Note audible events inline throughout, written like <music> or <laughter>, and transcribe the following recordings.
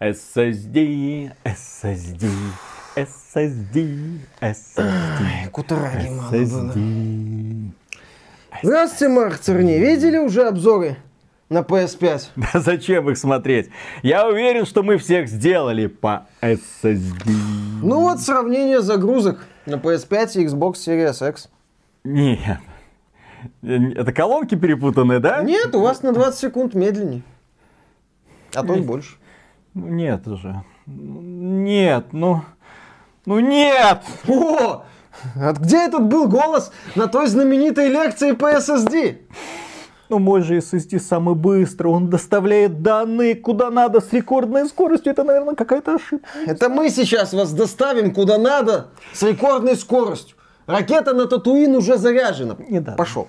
SSD, SSD, SSD, SSD. Кутараги мало было. Здравствуйте, Марк Церни. Видели уже обзоры на PS5? <laughs> Да зачем их смотреть? Я уверен, что мы всех сделали по SSD. Ну вот сравнение загрузок на PS5 и Xbox Series X. Нет. Это колонки перепутанные, да? Нет, у вас на 20 секунд медленнее. А то и больше. Ну нет уже. Нет, ну... Ну нет! О! А где этот был голос на той знаменитой лекции по SSD? Ну, мой же SSD самый быстрый, он доставляет данные куда надо с рекордной скоростью. Это, наверное, какая-то ошибка. Это мы сейчас вас доставим куда надо с рекордной скоростью. Ракета на Татуин уже заряжена. Не надо. Пошел.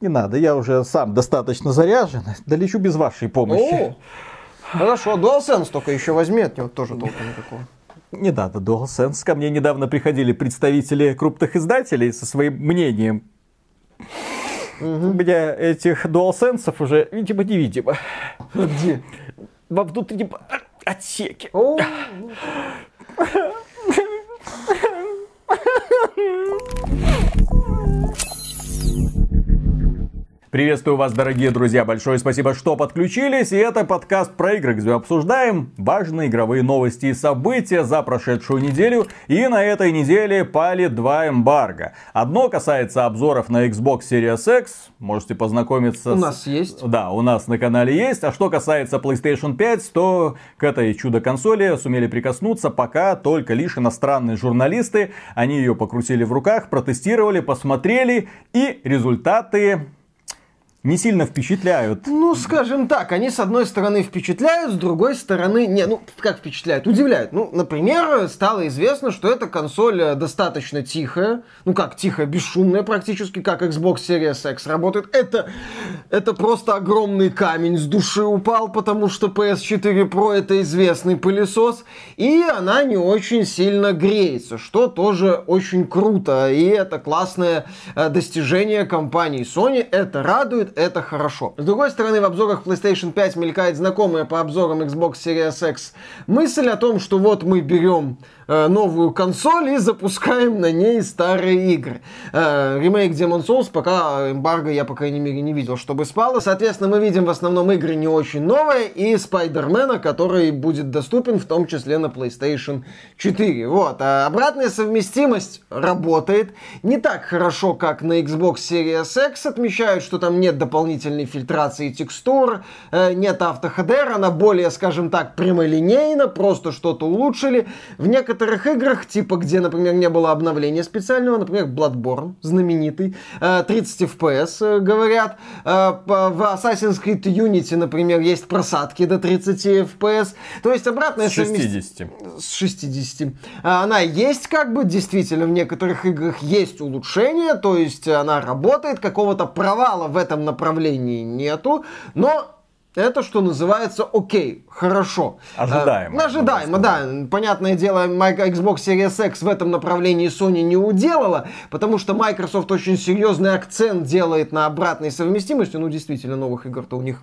Не надо, я уже сам достаточно заряжен. Долечу без вашей помощи. О, хорошо, DualSense только еще возьми, от него тоже толка никакого. Не надо DualSense. Ко мне недавно приходили представители крупных издателей со своим мнением. У меня этих DualSense уже, видимо-невидимо. Где? Во внутреннем отсеке. О, <laughs> Приветствую вас, дорогие друзья. Большое спасибо, что подключились. И это подкаст про игры, где обсуждаем важные игровые новости и события за прошедшую неделю. И на этой неделе пали два эмбарго. Одно касается обзоров на Xbox Series X. Можете познакомиться у с... нас есть. Да, у нас на канале есть. А что касается PlayStation 5, то к этой чудо-консоли сумели прикоснуться пока только лишь иностранные журналисты. Они ее покрутили в руках, протестировали, посмотрели. И результаты не сильно впечатляют. Ну, скажем так, они с одной стороны впечатляют, с другой стороны, не, ну, как впечатляют, удивляют. Ну, например, стало известно, что эта консоль э, достаточно тихая, ну как тихая, бесшумная практически, как Xbox Series X работает. Это, это просто огромный камень с души упал, потому что PS4 Pro это известный пылесос, и она не очень сильно греется, что тоже очень круто, и это классное э, достижение компании Sony, это радует, это хорошо. С другой стороны, в обзорах PlayStation 5 мелькает знакомая по обзорам Xbox Series X мысль о том, что вот мы берем новую консоль и запускаем на ней старые игры. Э, ремейк Demon Souls пока эмбарго я, по крайней мере, не видел, чтобы спало. Соответственно, мы видим в основном игры не очень новые и Спайдермена, который будет доступен в том числе на PlayStation 4. Вот. А обратная совместимость работает. Не так хорошо, как на Xbox Series X. Отмечают, что там нет дополнительной фильтрации текстур, э, нет автоходера, она более, скажем так, прямолинейна, просто что-то улучшили. В некоторых играх, типа где, например, не было обновления специального, например, Bloodborne, знаменитый, э, 30 FPS, э, говорят. Э, в Assassin's Creed Unity, например, есть просадки до 30 FPS. То есть обратная С совместимость 60. с 60. А, Она есть как бы, действительно, в некоторых играх есть улучшение, то есть она работает, какого-то провала в этом направлении нету, но это, что называется, окей, хорошо. Ожидаемо, А, ожидаемо, да. Понятное дело, Майк- Xbox Series X в этом направлении Sony не уделала, потому что Microsoft очень серьезный акцент делает на обратной совместимости. Ну, действительно, новых игр-то у них.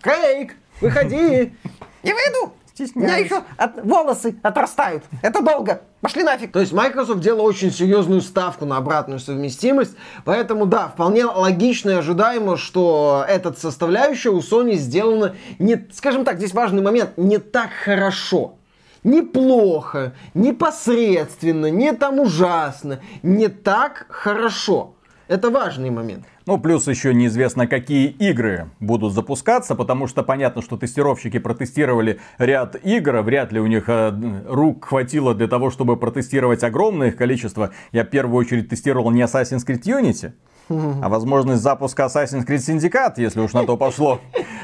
Крейг, выходи! Не выйду! У меня еще от- волосы отрастают. Это долго. Пошли нафиг. То есть Microsoft делала очень серьезную ставку на обратную совместимость. Поэтому, да, вполне логично и ожидаемо, что эта составляющая у Sony сделана не, скажем так, здесь важный момент, не так хорошо. Неплохо, непосредственно, не там ужасно, не так хорошо. Это важный момент. Ну, плюс еще неизвестно, какие игры будут запускаться, потому что понятно, что тестировщики протестировали ряд игр, вряд ли у них э, рук хватило для того, чтобы протестировать огромное их количество. Я в первую очередь тестировал не Assassin's Creed Unity, а возможность запуска Assassin's Creed Syndicate, если уж на то пошло.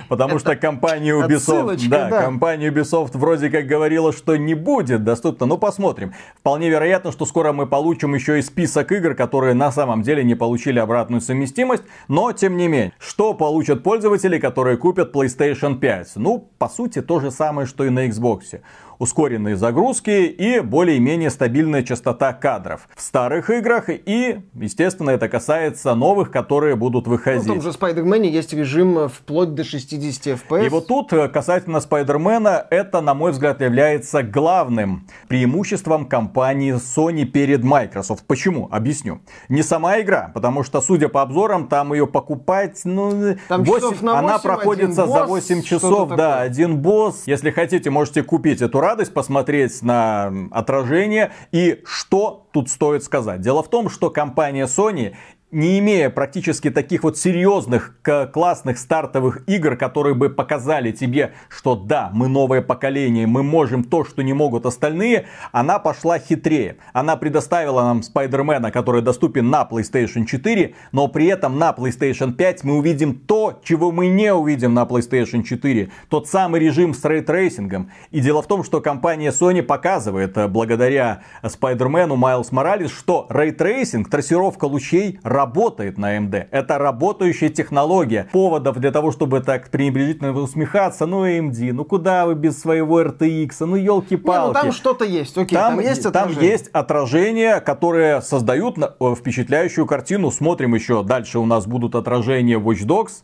Потому что компания Ubisoft, да, да. компания Ubisoft вроде как говорила, что не будет доступно. Ну, посмотрим. Вполне вероятно, что скоро мы получим еще и список игр, которые на самом деле не получили обратную совместимость. Но, тем не менее, что получат пользователи, которые купят PlayStation 5? Ну, по сути, то же самое, что и на Xbox ускоренные загрузки и более-менее стабильная частота кадров в старых играх. И, естественно, это касается новых, которые будут выходить. Ну, в том же Spider-Man есть режим вплоть до 60 FPS. И вот тут, э, касательно Spider-Man, это, на мой взгляд, является главным преимуществом компании Sony перед Microsoft. Почему? Объясню. Не сама игра, потому что, судя по обзорам, там ее покупать, ну, там 8, на 8, она проходится за 8 часов, да, такое. один босс. Если хотите, можете купить эту радость, посмотреть на отражение и что тут стоит сказать. Дело в том, что компания Sony не имея практически таких вот серьезных, классных стартовых игр, которые бы показали тебе, что да, мы новое поколение, мы можем то, что не могут остальные, она пошла хитрее. Она предоставила нам Spider-Man а, который доступен на PlayStation 4, но при этом на PlayStation 5 мы увидим то, чего мы не увидим на PlayStation 4. Тот самый режим с ray tracing ом. И дело в том, что компания Sony показывает, э, благодаря Spider-Man у Miles Morales, что ray tracing, трассировка лучей работает на AMD. Это работающая технология. Поводов для того, чтобы так пренебрежительно усмехаться, ну AMD, ну куда вы без своего RTX, ну елки-палки. ну там что-то есть, окей, там, там есть отражение. Там есть отражения, которые создают впечатляющую картину. Смотрим еще дальше у нас будут отражения Watch Dogs.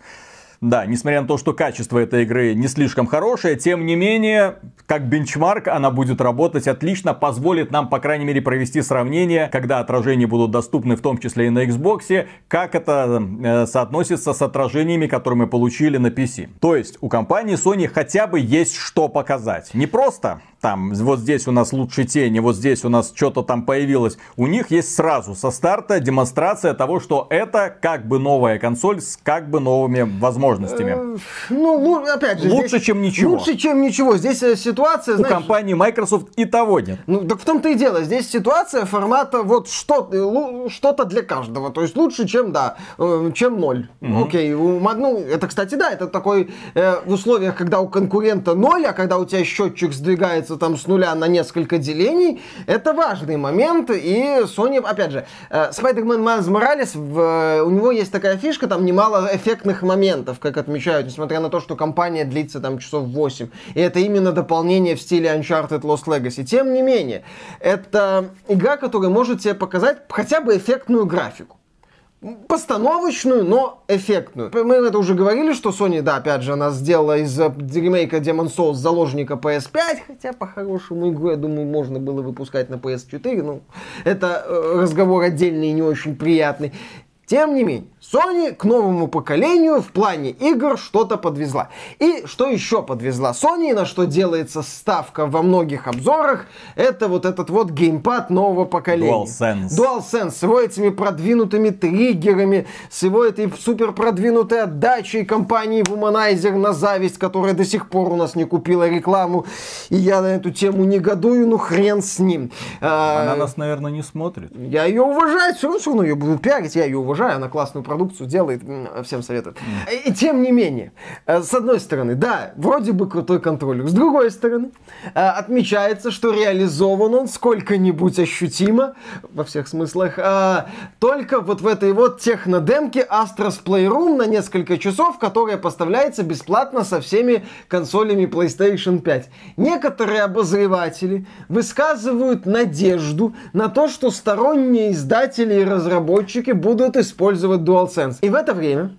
Да, несмотря на то, что качество этой игры не слишком хорошее, тем не менее, как бенчмарк она будет работать отлично, позволит нам, по крайней мере, провести сравнение, когда отражения будут доступны в том числе и на Xbox, как это э, соотносится с отражениями, которые мы получили на PC. То есть у компании Sony хотя бы есть что показать. Не просто там, вот здесь у нас лучше тени, вот здесь у нас что-то там появилось. У них есть сразу со старта демонстрация того, что это как бы новая консоль с как бы новыми возможностями. Э, ну, опять же, лучше, здесь, чем ничего. Лучше, чем ничего. Здесь э, ситуация, У знаешь, компании Microsoft и того нет. Ну, так в том-то и дело. Здесь ситуация формата вот что, э, что-то для каждого. То есть лучше, чем, да, чем ноль. Угу. Окей. Ну, это, кстати, да, это такой э, в условиях, когда у конкурента ноль, а когда у тебя счетчик сдвигается там с нуля на несколько делений, это важный момент, и Sony, опять же, э, Spider-Man Miles Morales, в, у него есть такая фишка, там немало эффектных моментов, как отмечают, несмотря на то, что компания длится там часов 8, и это именно дополнение в стиле Uncharted Lost Legacy. Тем не менее, это игра, которая может тебе показать хотя бы эффектную графику постановочную, но эффектную. Мы это уже говорили, что Sony, да, опять же, она сделала из ремейка Demon Souls заложника PS5, хотя по-хорошему игру, я думаю, можно было выпускать на PS4, ну, это э, разговор отдельный и не очень приятный. Тем не менее, Sony к новому поколению в плане игр что-то подвезла. И что еще подвезла Sony, на что делается ставка во многих обзорах, это вот этот вот геймпад нового поколения. DualSense. DualSense с его этими продвинутыми триггерами, с его этой супер продвинутой отдачей компании Womanizer на зависть, которая до сих пор у нас не купила рекламу. И я на эту тему негодую, ну хрен с ним. Она а, нас, наверное, не смотрит. Я ее уважаю, все равно ее буду пиарить, я ее уважаю, она классную продукцию продукцию делает, всем советую. И тем не менее, э, с одной стороны, да, вроде бы крутой контроллер, с другой стороны, э, отмечается, что реализован он сколько-нибудь ощутимо, во всех смыслах, э, только вот в этой вот технодемке Astros Playroom на несколько часов, которая поставляется бесплатно со всеми консолями PlayStation 5. Некоторые обозреватели высказывают надежду на то, что сторонние издатели и разработчики будут использовать Dual DualSense. И в это время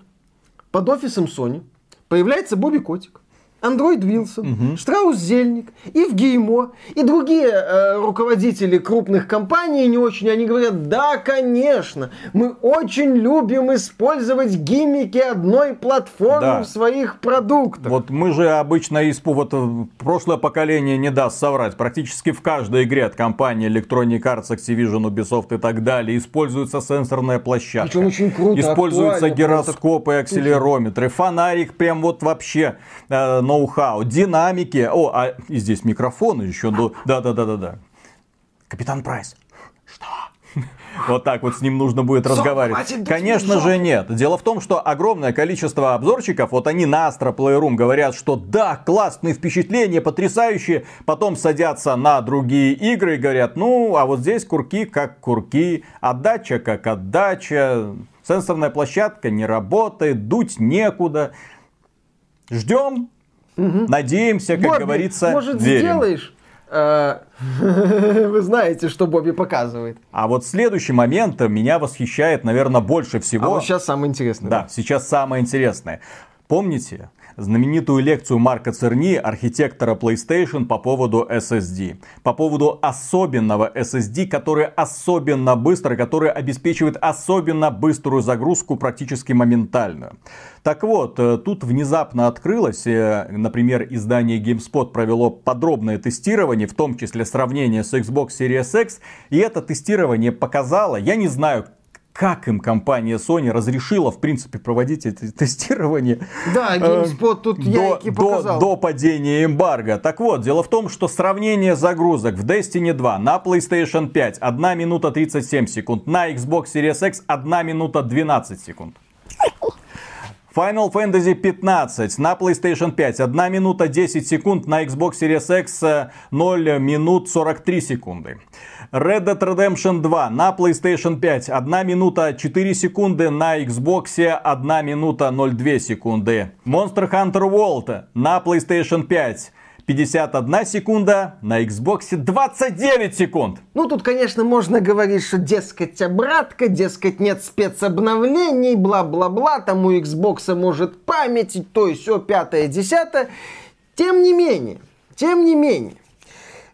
под офисом Sony появляется Бобби Котик. Андроид Вилсон, угу. Штраус Зельник, Евгеймо и другие э, руководители крупных компаний не очень, они говорят, да, конечно, мы очень любим использовать гиммики одной платформы да. в своих продуктах. Вот мы же обычно из вот э, прошлое поколение не даст соврать, практически в каждой игре от компании Electronic Arts, Activision, Ubisoft и так далее используется сенсорная площадка. Причем очень круто, Используются гироскопы, акселерометры, фонарик прям вот вообще э, ноу-хау, динамики. О, а и здесь микрофон еще. Да-да-да-да-да. Капитан Прайс. Что? <laughs> Вот так вот с ним нужно будет разговаривать. Конечно же нет. Дело в том, что огромное количество обзорчиков, вот они на Astra Playroom говорят, что да, классные впечатления, потрясающие. Потом садятся на другие игры и говорят, ну, а вот здесь курки как курки, отдача как отдача, сенсорная площадка не работает, дуть некуда. Ждем, Угу. Надеемся, как Бобби, говорится, может, верим. сделаешь Э, <laughs> вы знаете, что Бобби показывает. А вот следующий момент меня восхищает, наверное, больше всего. А вот сейчас самое интересное. Да, сейчас самое интересное. Помните, знаменитую лекцию Марка Церни, архитектора PlayStation, по поводу SSD. По поводу особенного SSD, который особенно быстро, который обеспечивает особенно быструю загрузку практически моментальную. Так вот, э, тут внезапно открылось, э, например, издание GameSpot провело подробное тестирование, в том числе сравнение с Xbox Series X, и это тестирование показало, я не знаю, как им компания Sony разрешила, в принципе, проводить это <laughs> тестирование. Да, э, GameSpot тут до, я. До, до падения эмбарго. Так вот, дело в том, что сравнение загрузок в Destiny 2 на PlayStation 5 1 минута 37 секунд, на Xbox Series X 1 минута 12 секунд. Final Fantasy 15 на PlayStation 5 1 минута 10 секунд, на Xbox Series X 0 минут 43 секунды. Red Dead Redemption 2 на PlayStation 5 1 минута 4 секунды, на Xbox 1 минута 02 секунды. Monster Hunter World на PlayStation 5 51 секунда, на Xbox 29 секунд. Ну, тут, конечно, можно говорить, что, дескать, обратка, дескать, нет спецобновлений, бла-бла-бла, там у Xbox может память, то есть все, пятое, десятое. Тем не менее, тем не менее,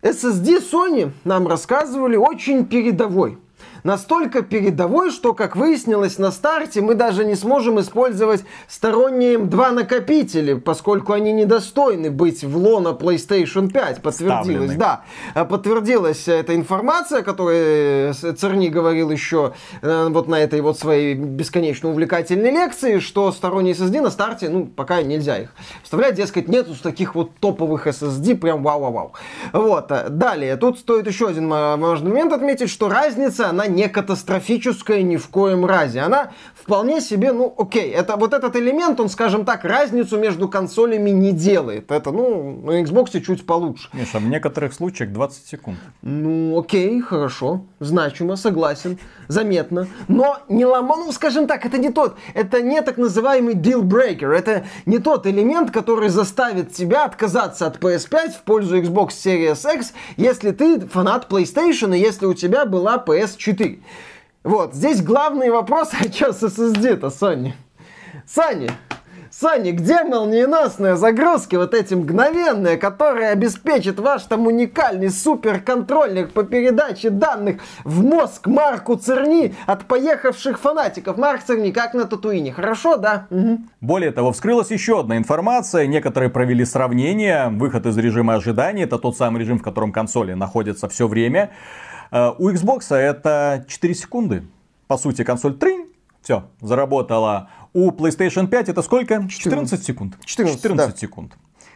SSD Sony, нам рассказывали, очень передовой настолько передовой, что, как выяснилось на старте, мы даже не сможем использовать сторонние M2 накопители, поскольку они недостойны быть в лона PlayStation 5. Подтвердилось, Ставлены. да. А подтвердилась эта информация, которую Церни говорил еще э, вот на этой вот своей бесконечно увлекательной лекции, что сторонние SSD на старте, ну, пока нельзя их вставлять, дескать, нету таких вот топовых SSD, прям вау-вау-вау. Вот. Далее, тут стоит еще один важный момент отметить, что разница, она не катастрофическая ни в коем разе. Она вполне себе, ну, окей, это вот этот элемент, он, скажем так, разницу между консолями не делает. Это, ну, на Xbox чуть получше. Миша, в некоторых случаях 20 секунд. Ну, окей, хорошо, значимо, согласен, заметно. Но не лома, ну, скажем так, это не тот, это не так называемый deal breaker, это не тот элемент, который заставит тебя отказаться от PS5 в пользу Xbox Series X, если ты фанат PlayStation и если у тебя была PS4. Вот, здесь главный вопрос, а что с SSD-то, Sony? Sony, Sony, где молниеносная загрузки, вот эти мгновенные, которые обеспечат ваш там уникальный суперконтроллер по передаче данных в мозг Марку Церни от поехавших фанатиков. Марк Церни, как на Татуине, хорошо, да? Угу. Более того, вскрылась еще одна информация, некоторые провели сравнение, выход из режима ожидания, это тот самый режим, в котором консоли находятся все время. Э, у Xbox это 4 секунды. По сути, консоль тринь, все, заработала. У PlayStation 5 это сколько? 14, 14 секунд. 14, 14 да. секунд.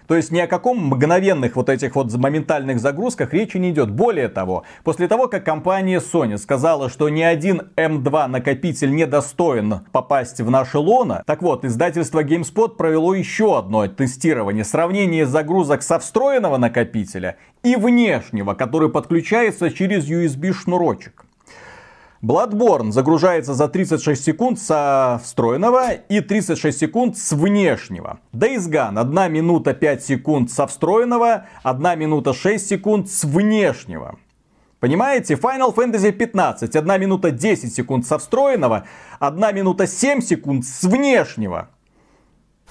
То есть ни о каком мгновенных вот этих вот моментальных загрузках речи не идет. Более того, после того, как компания Sony сказала, что ни один M2 накопитель не достоин попасть в наше лоно, так вот, издательство GameSpot провело еще одно тестирование. Сравнение загрузок со встроенного накопителя и внешнего, который подключается через USB шнурочек. Bloodborne загружается за 36 секунд со встроенного и 36 секунд с внешнего. Days Gone 1 минута 5 секунд со встроенного, 1 минута 6 секунд с внешнего. Понимаете? Final Fantasy 15 1 минута 10 секунд со встроенного, 1 минута 7 секунд с внешнего.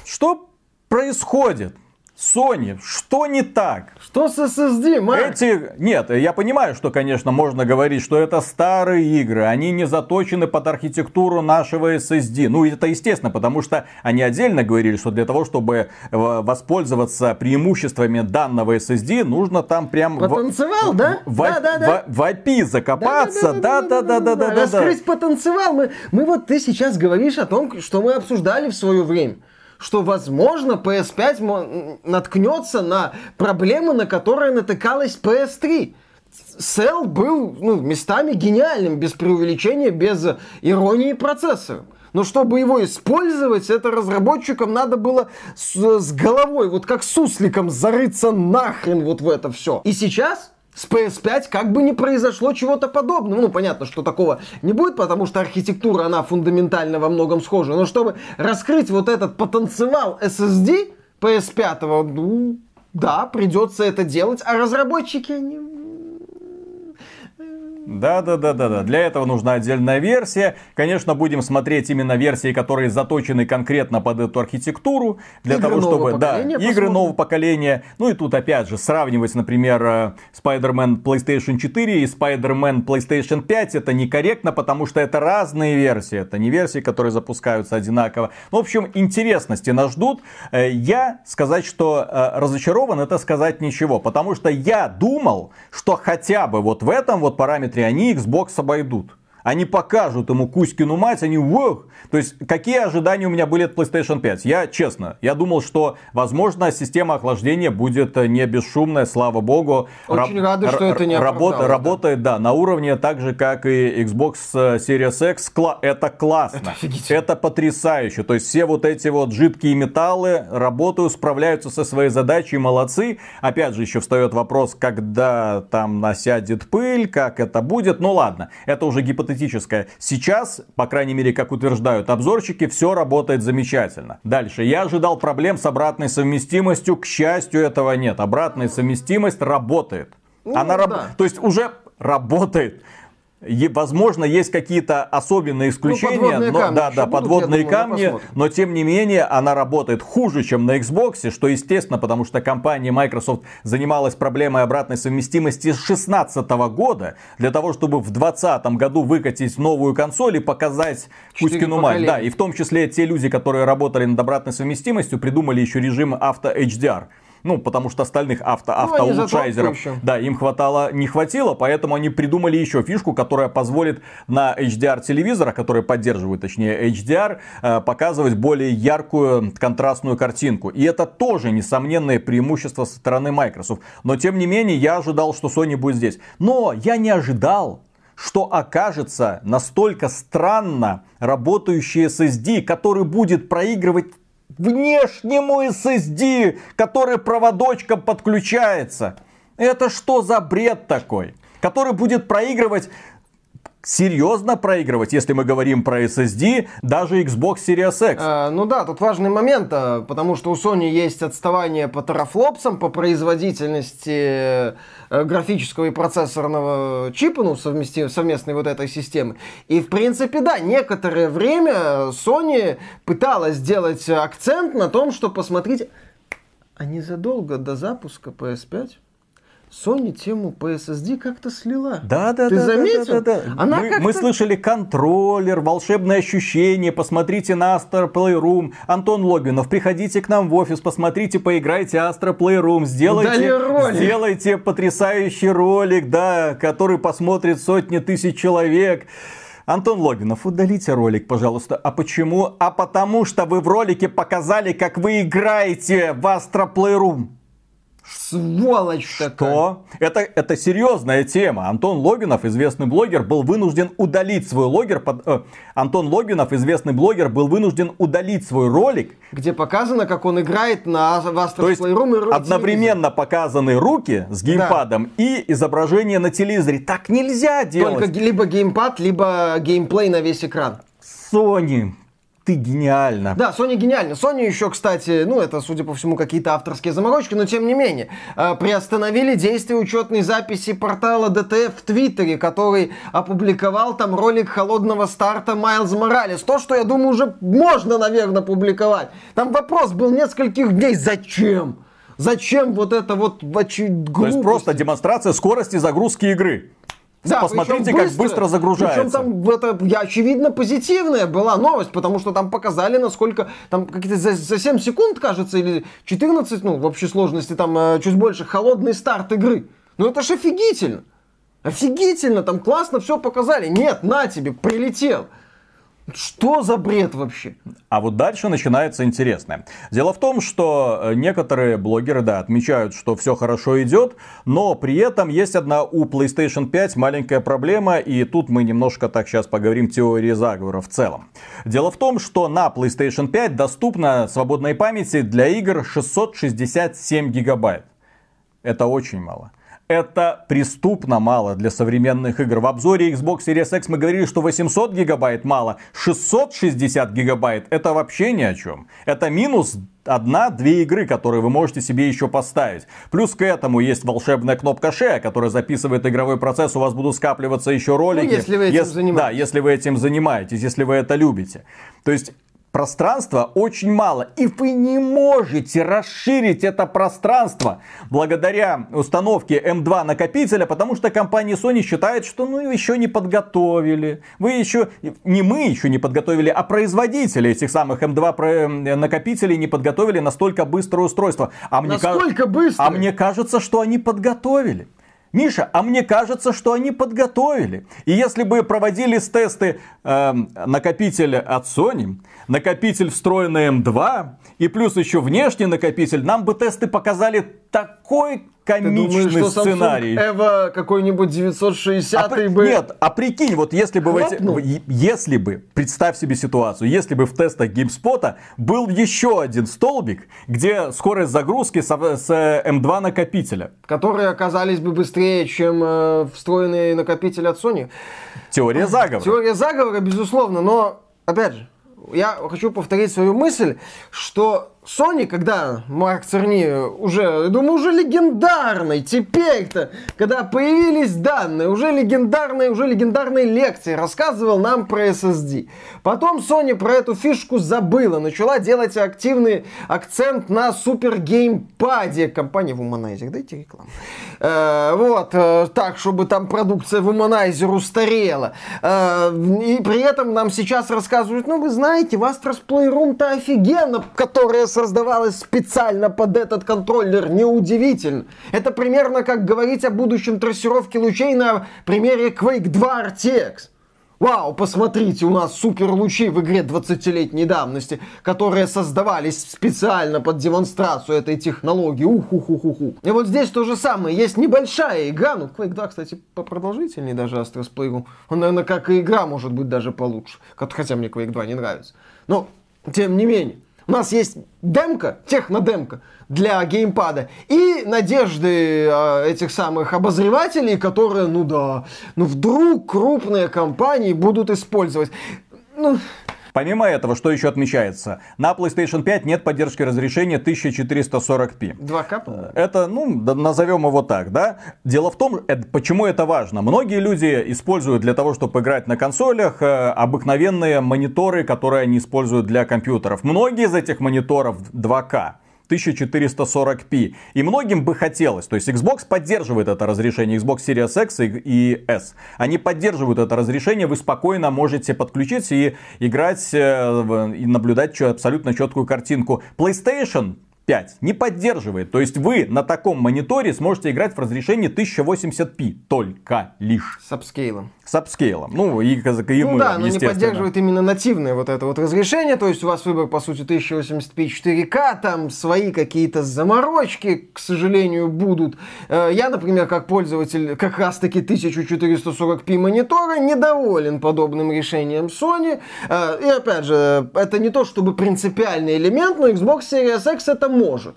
Что происходит? Sony, что не так? Что с SSD, Марк? Эти... Нет, я понимаю, что, конечно, можно говорить, что это старые игры, они не заточены под архитектуру нашего SSD. Ну, это естественно, потому что они отдельно говорили, что для того, чтобы э, воспользоваться преимуществами данного SSD, нужно там прям... Потанцевал, в... да? В... Да, да, да. В... в API закопаться, да-да-да-да-да. Раскрыть потанцевал. Мы, мы вот, ты сейчас говоришь о том, что мы обсуждали в свое время что, возможно, PS5 наткнется на проблемы, на которые натыкалась PS3. Cell был ну, местами гениальным, без преувеличения, без иронии процессора. Но чтобы его использовать, это разработчикам надо было с, с головой, вот как сусликом, зарыться нахрен вот в это все. И сейчас с PS5 как бы не произошло чего-то подобного. Ну, понятно, что такого не будет, потому что архитектура, она фундаментально во многом схожа. Но чтобы раскрыть вот этот потенциал SSD PS5, ну, да, придется это делать, а разработчики, они да, да, да, да, да. Для этого нужна отдельная версия. Конечно, будем смотреть именно версии, которые заточены конкретно под эту архитектуру. Для игры того, чтобы. Да, игры нового поколения. Ну и тут опять же сравнивать, например, э, Spider-Man PlayStation 4 и Spider-Man PlayStation 5 это некорректно, потому что это разные версии. Это не версии, которые запускаются одинаково. Ну, в общем, интересности нас ждут. Э, я сказать, что э, разочарован, это сказать ничего. Потому что я думал, что хотя бы вот в этом вот параметре они Xbox обойдут они покажут ему Кузькину мать, они вох. То есть, какие ожидания у меня были от PlayStation 5? Я, честно, я думал, что, возможно, система охлаждения будет не бесшумная, слава богу. Очень Раб- рады, что это не работа. Работает, да, на уровне так же, как и Xbox э, Series X. Кла- это классно. Это, это потрясающе. То есть, все вот эти вот жидкие металлы работают, справляются со своей задачей, молодцы. Опять же, еще встает вопрос, когда там насядет пыль, как это будет. Ну ладно, это уже гипотетически гипотетическое. Сейчас, по крайней мере, как утверждают обзорщики, все работает замечательно. Дальше. Я ожидал проблем с обратной совместимостью. К счастью, этого нет. Обратная совместимость работает. Ну, Она да. раб... То есть уже работает возможно, есть какие-то особенные ну, исключения, ну, но, да, да, подводные думаю, камни, но тем не менее она работает хуже, чем на Xbox, что естественно, потому что компания Microsoft занималась проблемой обратной совместимости с 2016 года, для того, чтобы в 2020 году выкатить новую консоль и показать Кузькину мать. Да, и в том числе те люди, которые работали над обратной совместимостью, придумали еще режим авто HDR. Ну, потому что остальных авто, ну, автоулучшайзеров, да, им хватало, не хватило, поэтому они придумали еще фишку, которая позволит на HDR телевизорах, которые поддерживают, точнее, HDR, э, показывать более яркую контрастную картинку. И это тоже несомненное преимущество со стороны Microsoft. Но, тем не менее, я ожидал, что Sony будет здесь. Но я не ожидал, что окажется настолько странно работающий SSD, который будет проигрывать внешнему SSD, который проводочком подключается. Это что за бред такой? Который будет проигрывать серьезно проигрывать, если мы говорим про SSD, даже Xbox Series X. А, ну да, тут важный момент, а, потому что у Sony есть отставание по терафлопсам, по производительности э, графического и процессорного чипа, ну, совместим, совместной вот этой системы. И, в принципе, да, некоторое время Sony пыталась сделать акцент на том, что, посмотрите, а незадолго до запуска PS5 Sony тему по SSD как-то слила. Да, да, Ты да. заметил? Да, да, да. Она мы, мы слышали контроллер, волшебное ощущение. Посмотрите на Astra Playroom. Антон Логинов, приходите к нам в офис, посмотрите, поиграйте Astra Playroom. Сделайте, сделайте потрясающий ролик, да, который посмотрит сотни тысяч человек. Антон Логинов, удалите ролик, пожалуйста. А почему? А потому что вы в ролике показали, как вы играете в Astra Playroom. Сволочь Что? такая. Это, это серьезная тема. Антон Логинов, известный блогер, был вынужден удалить свой логер. Под, э, Антон Логинов, известный блогер, был вынужден удалить свой ролик. Где показано, как он играет на То есть Playroom и одновременно показаны руки с геймпадом да. и изображение на телевизоре. Так нельзя делать. Только либо геймпад, либо геймплей на весь экран. Sony, ты гениально. Да, Sony гениально. Sony еще, кстати, ну это, судя по всему, какие-то авторские заморочки, но тем не менее, э, приостановили действие учетной записи портала DTF в Твиттере, который опубликовал там ролик холодного старта Майлз Моралес. То, что, я думаю, уже можно, наверное, публиковать. Там вопрос был нескольких дней. Зачем? Зачем вот это вот глупость? То есть просто демонстрация скорости загрузки игры. Да, Посмотрите, быстро, как быстро загружается. Причем там это, я, очевидно, позитивная была новость, потому что там показали, насколько там какие-то за, за 7 секунд, кажется, или 14, ну, в общей сложности там э, чуть больше, холодный старт игры. Ну это ж офигительно. Офигительно, там классно все показали. Нет, на тебе, прилетел. Что за бред вообще? А вот дальше начинается интересное. Дело в том, что э, некоторые блогеры, да, отмечают, что все хорошо идет, но при этом есть одна у PlayStation 5 маленькая проблема, и тут мы немножко так сейчас поговорим теории заговора в целом. Дело в том, что на PlayStation 5 доступна свободной памяти для игр 667 гигабайт. Это очень мало. Это преступно мало для современных игр. В обзоре Xbox Series X мы говорили, что 800 гигабайт мало, 660 гигабайт это вообще ни о чем. Это минус одна-две игры, которые вы можете себе еще поставить. Плюс к этому есть волшебная кнопка Share, которая записывает игровой процесс, у вас будут скапливаться еще ролики. Ну, если вы этим если, занимаетесь. Да, если вы этим занимаетесь, если вы это любите. То есть пространства очень мало. И вы не можете расширить это пространство благодаря установке M2 накопителя, потому что компания Sony считает, что ну еще не подготовили. Вы еще, не мы еще не подготовили, а производители этих самых M2 накопителей не подготовили настолько быстрое устройство. А мне Насколько ка... быстро? А мне кажется, что они подготовили. Миша, а мне кажется, что они подготовили. И если бы проводились тесты э, накопителя от Sony, накопитель встроенный M2 и плюс еще внешний накопитель, нам бы тесты показали такой комичный думаешь, сценарий. Эва какой-нибудь 960 а, бы... Нет, а прикинь, вот если бы, в эти, если бы, представь себе ситуацию, если бы в тестах GameSpot был еще один столбик, где скорость загрузки с, с M2 накопителя. Которые оказались бы быстрее, чем э, встроенный накопитель от Sony. Теория заговора. Теория заговора, безусловно, но, опять же, я хочу повторить свою мысль, что Sony, когда Марк Церни уже, думаю, уже легендарный, теперь-то, когда появились данные, уже легендарные, уже легендарные лекции, рассказывал нам про SSD. Потом Sony про эту фишку забыла, начала делать активный акцент на супер геймпаде. Компания Womanizer, дайте рекламу. Э, вот, э, так, чтобы там продукция Womanizer устарела. Э, и при этом нам сейчас рассказывают, ну вы знаете, в Astros Playroom-то офигенно, которая создавалась специально под этот контроллер. Неудивительно. Это примерно как говорить о будущем трассировке лучей на примере Quake 2 RTX. Вау, посмотрите, у нас супер лучи в игре 20-летней давности, которые создавались специально под демонстрацию этой технологии. Уху-ху-ху-ху. И вот здесь то же самое. Есть небольшая игра, ну, Quake 2, кстати, попродолжительнее даже Astro's Playroom. Он, наверное, как и игра может быть даже получше. Хотя мне Quake 2 не нравится. Но, тем не менее. У нас есть демка, технодемка для геймпада и надежды э, этих самых обозревателей, которые, ну да, ну вдруг крупные компании будут использовать. Ну, Помимо этого, что еще отмечается? На PlayStation 5 нет поддержки разрешения 1440p. 2К? Это, ну, назовем его так, да? Дело в том, это, почему это важно. Многие люди используют для того, чтобы играть на консолях, э, обыкновенные мониторы, которые они используют для компьютеров. Многие из этих мониторов 2К. 1440p. И многим бы хотелось. То есть Xbox поддерживает это разрешение. Xbox Series X и S. Они поддерживают это разрешение. Вы спокойно можете подключиться и играть э, и наблюдать абсолютно четкую картинку. PlayStation 5 не поддерживает. То есть вы на таком мониторе сможете играть в разрешении 1080p только лишь. С апскейлом. С апскейлом. Ну, и, и ну, да, но не поддерживает именно нативное вот это вот разрешение. То есть у вас выбор, по сути, 1080p 4К, там свои какие-то заморочки, к сожалению, будут. Э, я, например, как пользователь как раз-таки 1440p монитора недоволен подобным решением Sony. Э, и опять же, это не то чтобы принципиальный элемент, но Xbox Series X это может.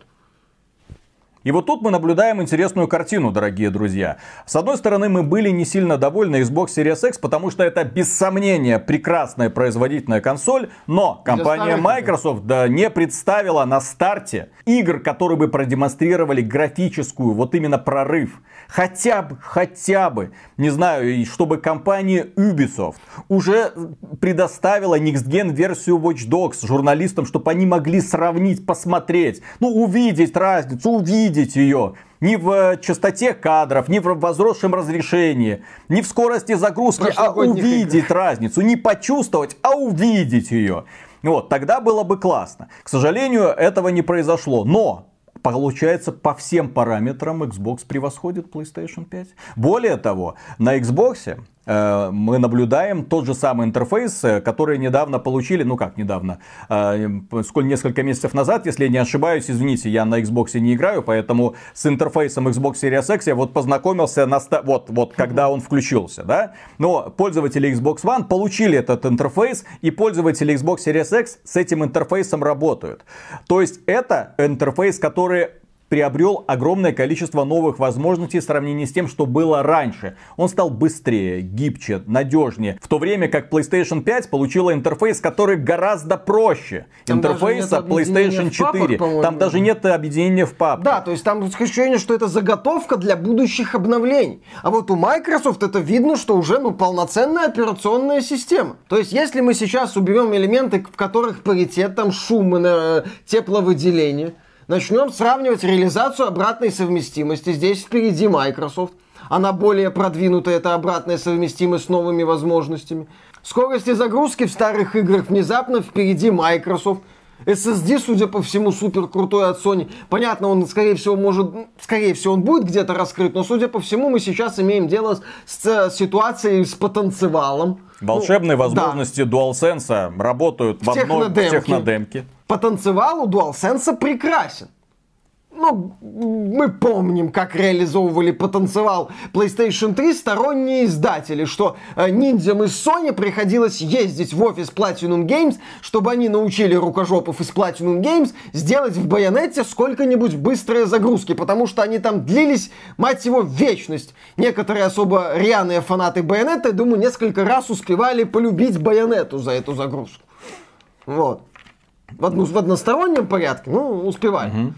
И вот тут мы наблюдаем интересную картину, дорогие друзья. С одной стороны, мы были не сильно довольны Xbox Series X, потому что это без сомнения прекрасная производительная консоль, но компания Microsoft да, не представила на старте игр, которые бы продемонстрировали графическую, вот именно прорыв. Хотя бы, хотя бы, не знаю, чтобы компания Ubisoft уже предоставила Next версию Watch Dogs журналистам, чтобы они могли сравнить, посмотреть, ну увидеть разницу, увидеть ее ни в э, частоте кадров, ни в возросшем разрешении, ни в скорости загрузки, а увидеть игр. разницу, не почувствовать, а увидеть ее. Вот, тогда было бы классно. К сожалению, этого не произошло. Но Получается, по всем параметрам Xbox превосходит PlayStation 5. Более того, на Xbox мы наблюдаем тот же самый интерфейс, э, который недавно получили, ну как недавно, э, сколько несколько месяцев назад, если я не ошибаюсь, извините, я на Xbox не играю, поэтому с интерфейсом Xbox Series X я вот познакомился на вот, вот когда он включился, да. Но пользователи Xbox One получили этот интерфейс, и пользователи Xbox Series X с этим интерфейсом работают. То есть это интерфейс, который приобрел огромное количество новых возможностей в сравнении с тем, что было раньше. Он стал быстрее, гибче, надежнее. В то время как PlayStation 5 получила интерфейс, который гораздо проще. Там интерфейса PlayStation 4. Папах, там даже нет объединения в папке. Да, то есть там ощущение, что это заготовка для будущих обновлений. А вот у Microsoft это видно, что уже ну, полноценная операционная система. То есть если мы сейчас уберем элементы, в которых паритет, там шум, э, тепловыделение, Начнем сравнивать реализацию обратной совместимости. Здесь впереди Microsoft. Она более продвинутая, это обратная совместимость с новыми возможностями. Скорости загрузки в старых играх внезапно впереди Microsoft. SSD, судя по всему, супер крутой от Sony. Понятно, он, скорее всего, может, скорее всего, он будет где-то раскрыт, но, судя по всему, мы сейчас имеем дело с, с ситуацией с потенциалом. Волшебные ну, возможности да. DualSense работают в, в одной технодемке. технодемке потенциал у DualSense прекрасен. Ну, мы помним, как реализовывали потенциал PlayStation 3 сторонние издатели, что э, ниндзям из Sony приходилось ездить в офис Platinum Games, чтобы они научили рукожопов из Platinum Games сделать в байонете сколько-нибудь быстрые загрузки, потому что они там длились, мать его, вечность. Некоторые особо рьяные фанаты байонета, думаю, несколько раз успевали полюбить байонету за эту загрузку. Вот в, одну, в одностороннем порядке, ну, успевали. Угу.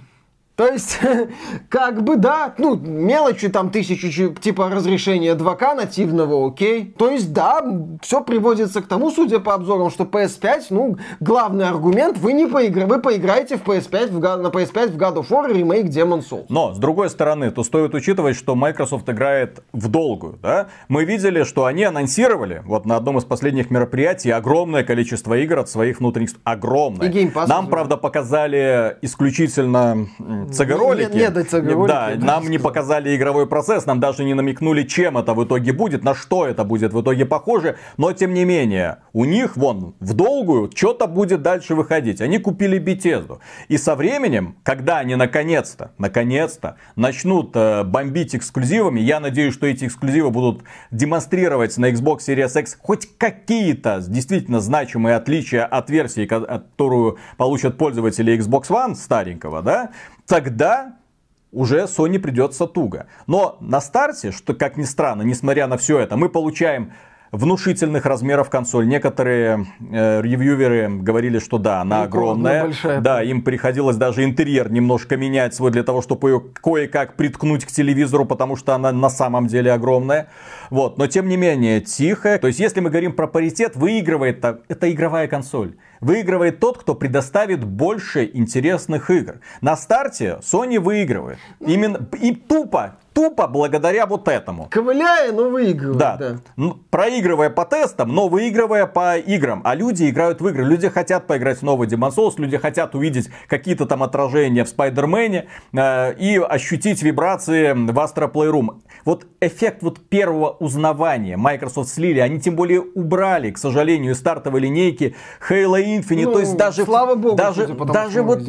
То есть, <laughs> как бы, да, ну, мелочи там тысячи, типа разрешения 2К нативного, окей. То есть, да, все приводится к тому, судя по обзорам, что PS5, ну, главный аргумент, вы не поигра... вы поиграете в PS5, в, на PS5 в God of War ремейк Demon Souls. Но, с другой стороны, то стоит учитывать, что Microsoft играет в долгую, да. Мы видели, что они анонсировали, вот на одном из последних мероприятий, огромное количество игр от своих внутренних... Огромное. И Нам, правда, показали исключительно CG-ролики. Не, не, не да, нам не показали игровой процесс, нам даже не намекнули, чем это в итоге будет, на что это будет в итоге похоже. Но, тем не менее, у них, вон, в долгую, что-то будет дальше выходить. Они купили Bethesda. И со временем, когда они наконец-то, наконец-то начнут э, бомбить эксклюзивами, я надеюсь, что эти эксклюзивы будут демонстрировать на Xbox Series X хоть какие-то действительно значимые отличия от версии, которую получат пользователи Xbox One старенького, да, тогда уже Sony придется туго. Но на старте, что как ни странно, несмотря на все это, мы получаем внушительных размеров консоль. Некоторые э, ревьюверы говорили, что да, она огромная. Большая. Да, им приходилось даже интерьер немножко менять свой для того, чтобы ее кое-как приткнуть к телевизору, потому что она на самом деле огромная. Вот, но тем не менее тихая. То есть, если мы говорим про паритет, выигрывает это игровая консоль. Выигрывает тот, кто предоставит больше интересных игр. На старте Sony выигрывает. Именно и тупо тупо благодаря вот этому. Ковыляя, но выигрывая. Да. да. Ну, проигрывая по тестам, но выигрывая по играм. А люди играют в игры. Люди хотят поиграть в новый Demon Souls, люди хотят увидеть какие-то там отражения в Спайдермене э, и ощутить вибрации в Astro Playroom. Вот эффект вот первого узнавания Microsoft слили, они тем более убрали, к сожалению, из стартовой линейки Halo Infinite. Ну, То есть даже, слава богу, даже, даже вот,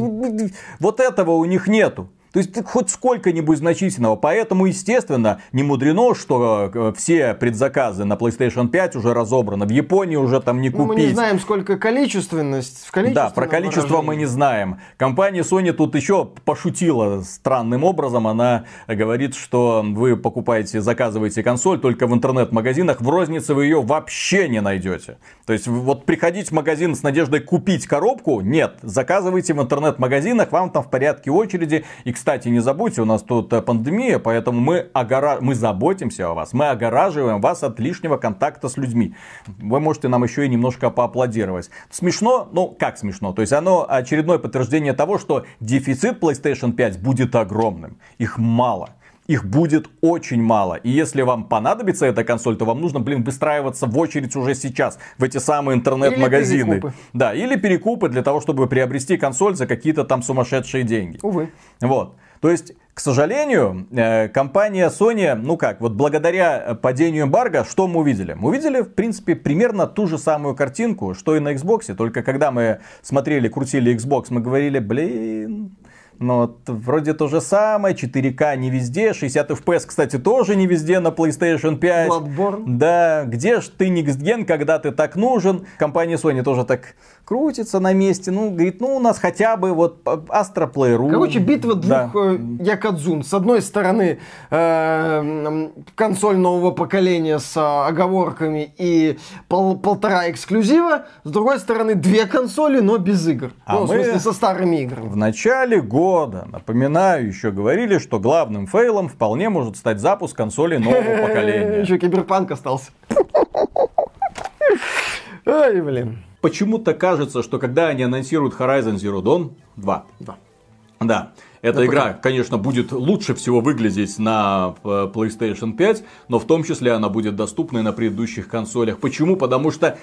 вот этого у них нету. То есть хоть сколько-нибудь значительного. Поэтому, естественно, не мудрено, что э, все предзаказы на PlayStation 5 уже разобраны. В Японии уже там не купить. Ну, мы не знаем, сколько количественность. В да, про количество выражении. мы не знаем. Компания Sony тут еще пошутила странным образом. Она говорит, что вы покупаете, заказываете консоль только в интернет-магазинах. В рознице вы ее вообще не найдете. То есть вот приходить в магазин с надеждой купить коробку, нет. Заказывайте в интернет-магазинах, вам там в порядке очереди. И, кстати, не забудьте, у нас тут э, пандемия, поэтому мы, огора... мы заботимся о вас, мы огораживаем вас от лишнего контакта с людьми. Вы можете нам еще и немножко поаплодировать. Смешно? Ну, как смешно? То есть оно очередное подтверждение того, что дефицит PlayStation 5 будет огромным. Их мало их будет очень мало. И если вам понадобится эта консоль, то вам нужно, блин, выстраиваться в очередь уже сейчас, в эти самые интернет-магазины. Или Да, или перекупы для того, чтобы приобрести консоль за какие-то там сумасшедшие деньги. Увы. Вот. То есть, к сожалению, э, компания Sony, ну как, вот благодаря падению эмбарго, что мы увидели? Мы увидели, в принципе, примерно ту же самую картинку, что и на Xbox, только когда мы смотрели, крутили Xbox, мы говорили, блин, Ну, вот, вроде то же самое, 4К не везде, 60 FPS, кстати, тоже не везде на PlayStation 5. Bloodborne. Да, где ж ты Next Gen, когда ты так нужен? Компания Sony тоже так крутится на месте. Ну, говорит, ну, у нас хотя бы вот Playroom. Короче, битва двух Да. э, якадзун. С одной стороны, э, консоль нового поколения с а, оговорками и пол- полтора эксклюзива. С другой стороны, две консоли, но без игр. А ну, в мы- смысле, со старыми играми. В начале года, напоминаю, еще говорили, что главным фейлом вполне может стать запуск консоли нового <laughs> поколения. Еще киберпанк остался. <laughs> Ай, блин. Почему-то кажется, что когда они анонсируют Horizon Zero Dawn 2, Да. Да, эта На игра, конечно, будет лучше всего выглядеть на э, PlayStation 5, но в том числе она будет доступна и на предыдущих консолях. Почему? Потому что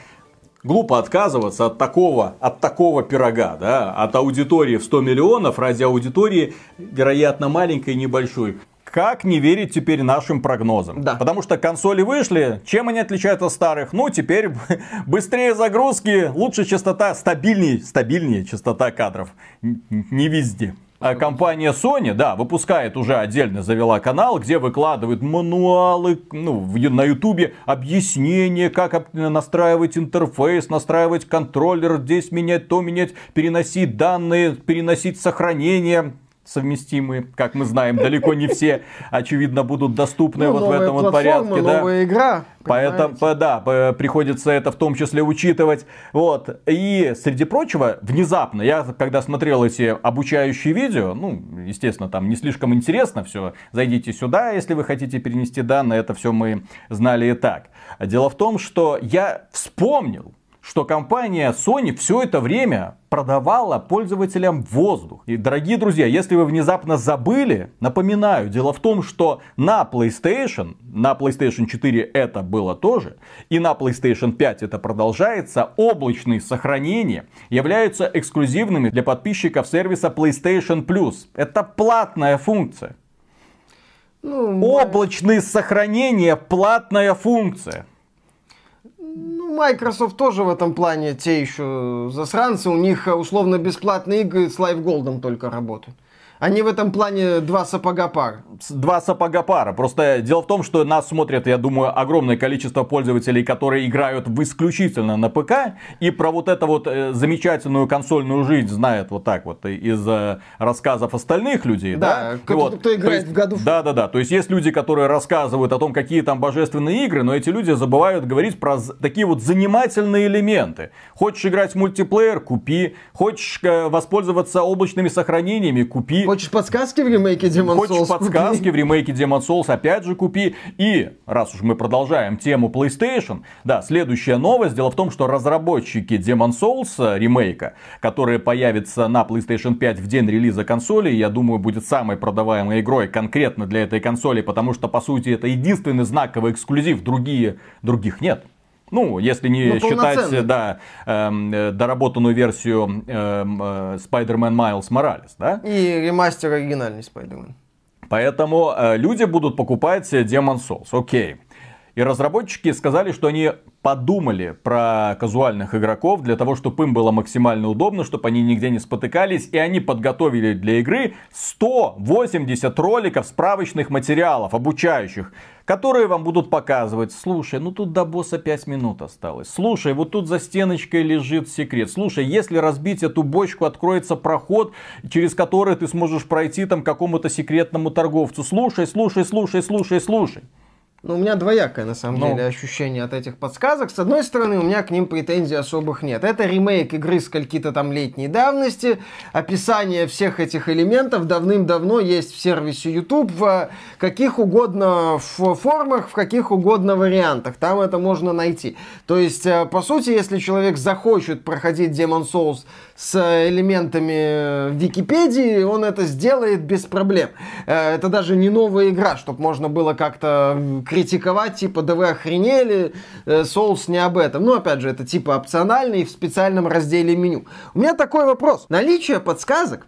глупо отказываться от такого, от такого пирога, да, от аудитории в 100 миллионов ради аудитории, вероятно, маленькой и небольшой. Как не верить теперь нашим прогнозам? Да. Потому что консоли вышли, чем они отличаются от старых? Ну, теперь <laughs> быстрее загрузки, лучше частота, стабильнее, стабильнее частота кадров. Не везде. А компания Sony, да, выпускает уже отдельно, завела канал, где выкладывает мануалы, ну, в на ютубе объяснения, как настраивать интерфейс, настраивать контроллер, здесь менять, то менять, переносить данные, переносить сохранение совместимые, как мы знаем, далеко не все, очевидно, будут доступны Ну, вот в этом вот порядке. да. новая игра. Поэтому, понимаете? да, приходится это в том числе учитывать. Вот. И, среди прочего, внезапно, я когда смотрел эти обучающие видео, ну, естественно, там не слишком интересно все, зайдите сюда, если вы хотите перенести данные, это все мы знали и так. Дело в том, что я вспомнил, что компания Sony все это время продавала пользователям воздух. И, дорогие друзья, если вы внезапно забыли, напоминаю, дело в том, что на PlayStation, на PlayStation 4 это было тоже, и на PlayStation 5 это продолжается, облачные сохранения являются эксклюзивными для подписчиков сервиса PlayStation Plus. Это платная функция. Ну, Облачные сохранения платная функция. Ну, Microsoft тоже в этом плане те еще засранцы. У них э, условно бесплатные игры с Gold только работают. Они в этом плане два сапога пар. с- два сапога пара. Просто дело в том, что нас смотрят, я думаю, огромное количество пользователей, которые играют в исключительно на ПК. И про вот эту вот э, замечательную консольную жизнь знают вот так вот из э, рассказов остальных людей. Да, Да, кто- вот, кто играет есть- в War. Да, да, да. То есть есть люди, которые рассказывают о том, какие там божественные игры, но эти люди забывают говорить про такие вот занимательные элементы. Хочешь играть в мультиплеер, купи. Хочешь э, воспользоваться облачными сохранениями, купи. Хочешь подсказки в ремейке Demon Хочешь Souls? подсказки Купи. в ремейке Demon Souls, опять же купи. И, раз уж мы продолжаем тему PlayStation, да, следующая новость. Дело в том, что разработчики Demon Souls э, ремейка, который появится на PlayStation 5 в день релиза консоли, я думаю, будет самой продаваемой игрой конкретно для этой консоли, потому что, по сути, это единственный знаковый эксклюзив, другие, других нет. Ну, если не Ну, считать, э, да, э, доработанную версию эм, э, Spider-Man Miles Morales, да? И ремастер оригинальный Spider-Man. Поэтому э, люди будут покупать э, Demon Souls. Окей. И разработчики сказали, что они подумали про казуальных игроков для того, чтобы им было максимально удобно, чтобы они нигде не спотыкались. И они подготовили для игры 180 роликов справочных материалов, обучающих, которые вам будут показывать. Слушай, ну тут до босса 5 минут осталось. Слушай, вот тут за стеночкой лежит секрет. Слушай, если разбить эту бочку, откроется проход, через который ты сможешь пройти там какому-то секретному торговцу. Слушай, слушай, слушай, слушай, слушай. Ну, у меня двоякое, на самом Ну. деле, ощущение от этих подсказок. С одной стороны, у меня к ним претензий особых нет. Это ремейк игры скольки-то там летней давности. Описание всех этих элементов давным-давно есть в сервисе YouTube в каких угодно формах, в каких угодно вариантах. Там это можно найти. То есть, э, по сути, если человек захочет проходить Demon Souls с элементами э, Википедии, он это сделает без проблем. Э, Это даже не новая игра, чтобы можно было как-то критиковать, типа, да вы охренели, э, Souls не об этом. Ну, опять же, это типа опционально и в специальном разделе меню. У меня такой вопрос. Наличие подсказок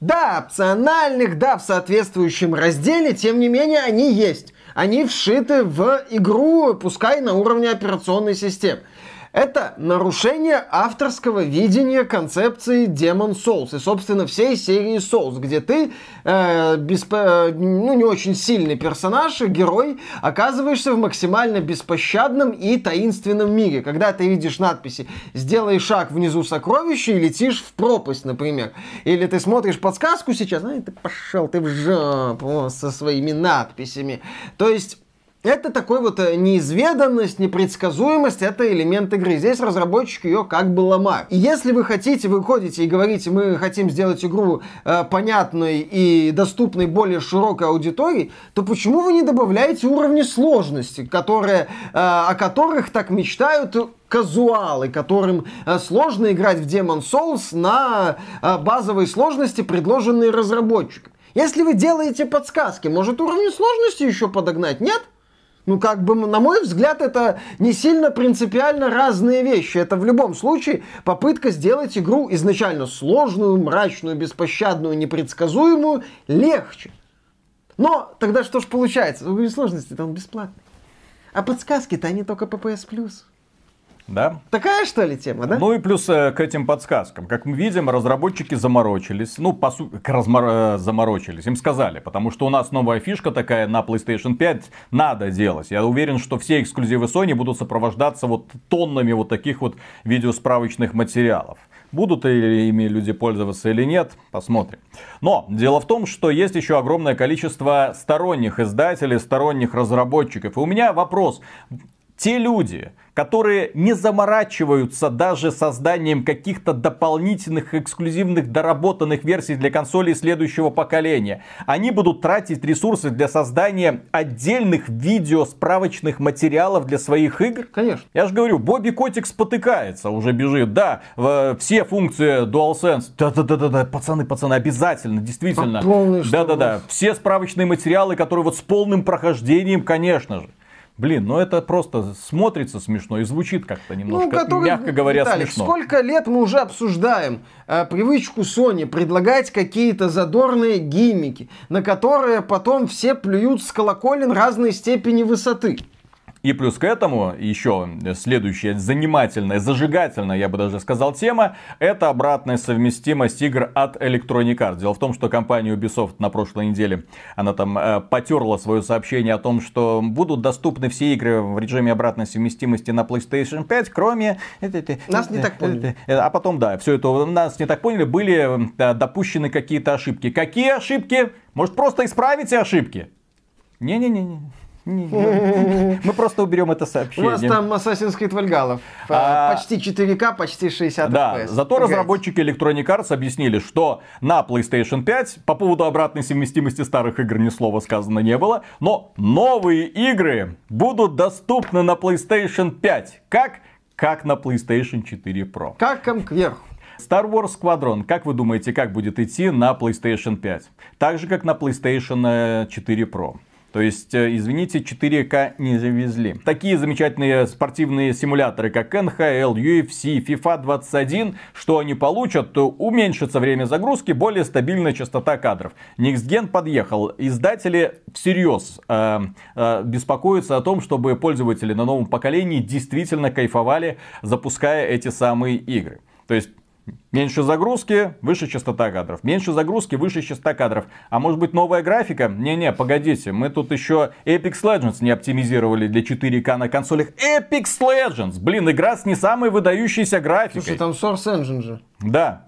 да, опциональных, да, в соответствующем разделе, тем не менее, они есть. Они вшиты в игру, пускай на уровне операционной системы. Это нарушение авторского видения концепции Demon Souls и, собственно, всей серии Souls, где ты, э, бесп... ну, не очень сильный персонаж, герой, оказываешься в максимально беспощадном и таинственном мире. Когда ты видишь надписи «Сделай шаг внизу сокровища» и летишь в пропасть, например. Или ты смотришь подсказку сейчас, ну, ты пошел ты в жопу со своими надписями. То есть это такой вот э, неизведанность, непредсказуемость, это элемент игры. Здесь разработчики ее как бы ломают. И если вы хотите, вы ходите и говорите, мы хотим сделать игру э, понятной и доступной более широкой аудитории, то почему вы не добавляете уровни сложности, которые, э, о которых так мечтают казуалы, которым э, сложно играть в Demon Souls на э, базовой сложности, предложенной разработчиком? Если вы делаете подсказки, может уровни сложности еще подогнать? Нет? Ну, как бы, на мой взгляд, это не сильно принципиально разные вещи. Это в любом случае попытка сделать игру изначально сложную, мрачную, беспощадную, непредсказуемую легче. Но тогда что ж получается? Уровень сложности-то он бесплатный. А подсказки-то они только PS Plus. Да? Такая что ли тема, да? Ну и плюс э, к этим подсказкам. Как мы видим, разработчики заморочились. Ну, по сути, размор... Э, заморочились. Им сказали, потому что у нас новая фишка такая на PlayStation 5 надо делать. Я уверен, что все эксклюзивы Sony будут сопровождаться вот тоннами вот таких вот видеосправочных материалов. Будут ли ими люди пользоваться или нет, посмотрим. Но дело в том, что есть еще огромное количество сторонних издателей, сторонних разработчиков. И у меня вопрос. Те люди, которые не заморачиваются даже созданием каких-то дополнительных эксклюзивных доработанных версий для консолей следующего поколения. Они будут тратить ресурсы для создания отдельных видео справочных материалов для своих игр. Конечно. Я же говорю, Бобби Котик спотыкается, уже бежит. Да, все функции DualSense. Да-да-да-да, пацаны, пацаны, обязательно, действительно. Да-да-да, все справочные материалы, которые вот с полным прохождением, конечно же. Блин, ну это просто смотрится смешно и звучит как-то немножко, ну, который, мягко говоря, Виталик, смешно. Сколько лет мы уже обсуждаем э, привычку Sony предлагать какие-то задорные гиммики, на которые потом все плюют с колоколен разной степени высоты. И плюс к этому еще следующая занимательная, зажигательная, я бы даже сказал, тема, это обратная совместимость игр от Electronic Arts. Дело в том, что компания Ubisoft на прошлой неделе, она там э, потерла свое сообщение о том, что будут доступны все игры в режиме обратной совместимости на PlayStation 5, кроме... Нас не так поняли. А потом, да, все это нас не так поняли, были э, допущены какие-то ошибки. Какие ошибки? Может, просто исправите ошибки? Не-не-не. Мы просто уберем это сообщение. У вас там Assassin's Creed Valhalla. А... Почти 4К, почти 60 да, FPS. Зато Играйте. разработчики Electronic Arts объяснили, что на PlayStation 5 по поводу обратной совместимости старых игр ни слова сказано не было, но новые игры будут доступны на PlayStation 5. Как? Как на PlayStation 4 Pro. Как кверху. Star Wars Squadron, как вы думаете, как будет идти на PlayStation 5? Так же, как на PlayStation 4 Pro. То есть, э, извините, 4К не завезли. Такие замечательные спортивные симуляторы, как NHL, UFC, FIFA 21, что они получат, то уменьшится время загрузки, более стабильная частота кадров. NextGen подъехал. Издатели всерьез э, э, беспокоятся о том, чтобы пользователи на новом поколении действительно кайфовали, запуская эти самые игры. То есть Меньше загрузки, выше частота кадров. Меньше загрузки, выше частота кадров. А может быть новая графика? Не-не, погодите, мы тут еще Apex Legends не оптимизировали для 4К на консолях. Apex Legends! Блин, игра с не самой выдающейся графикой. Слушай, там Source Engine же. Да.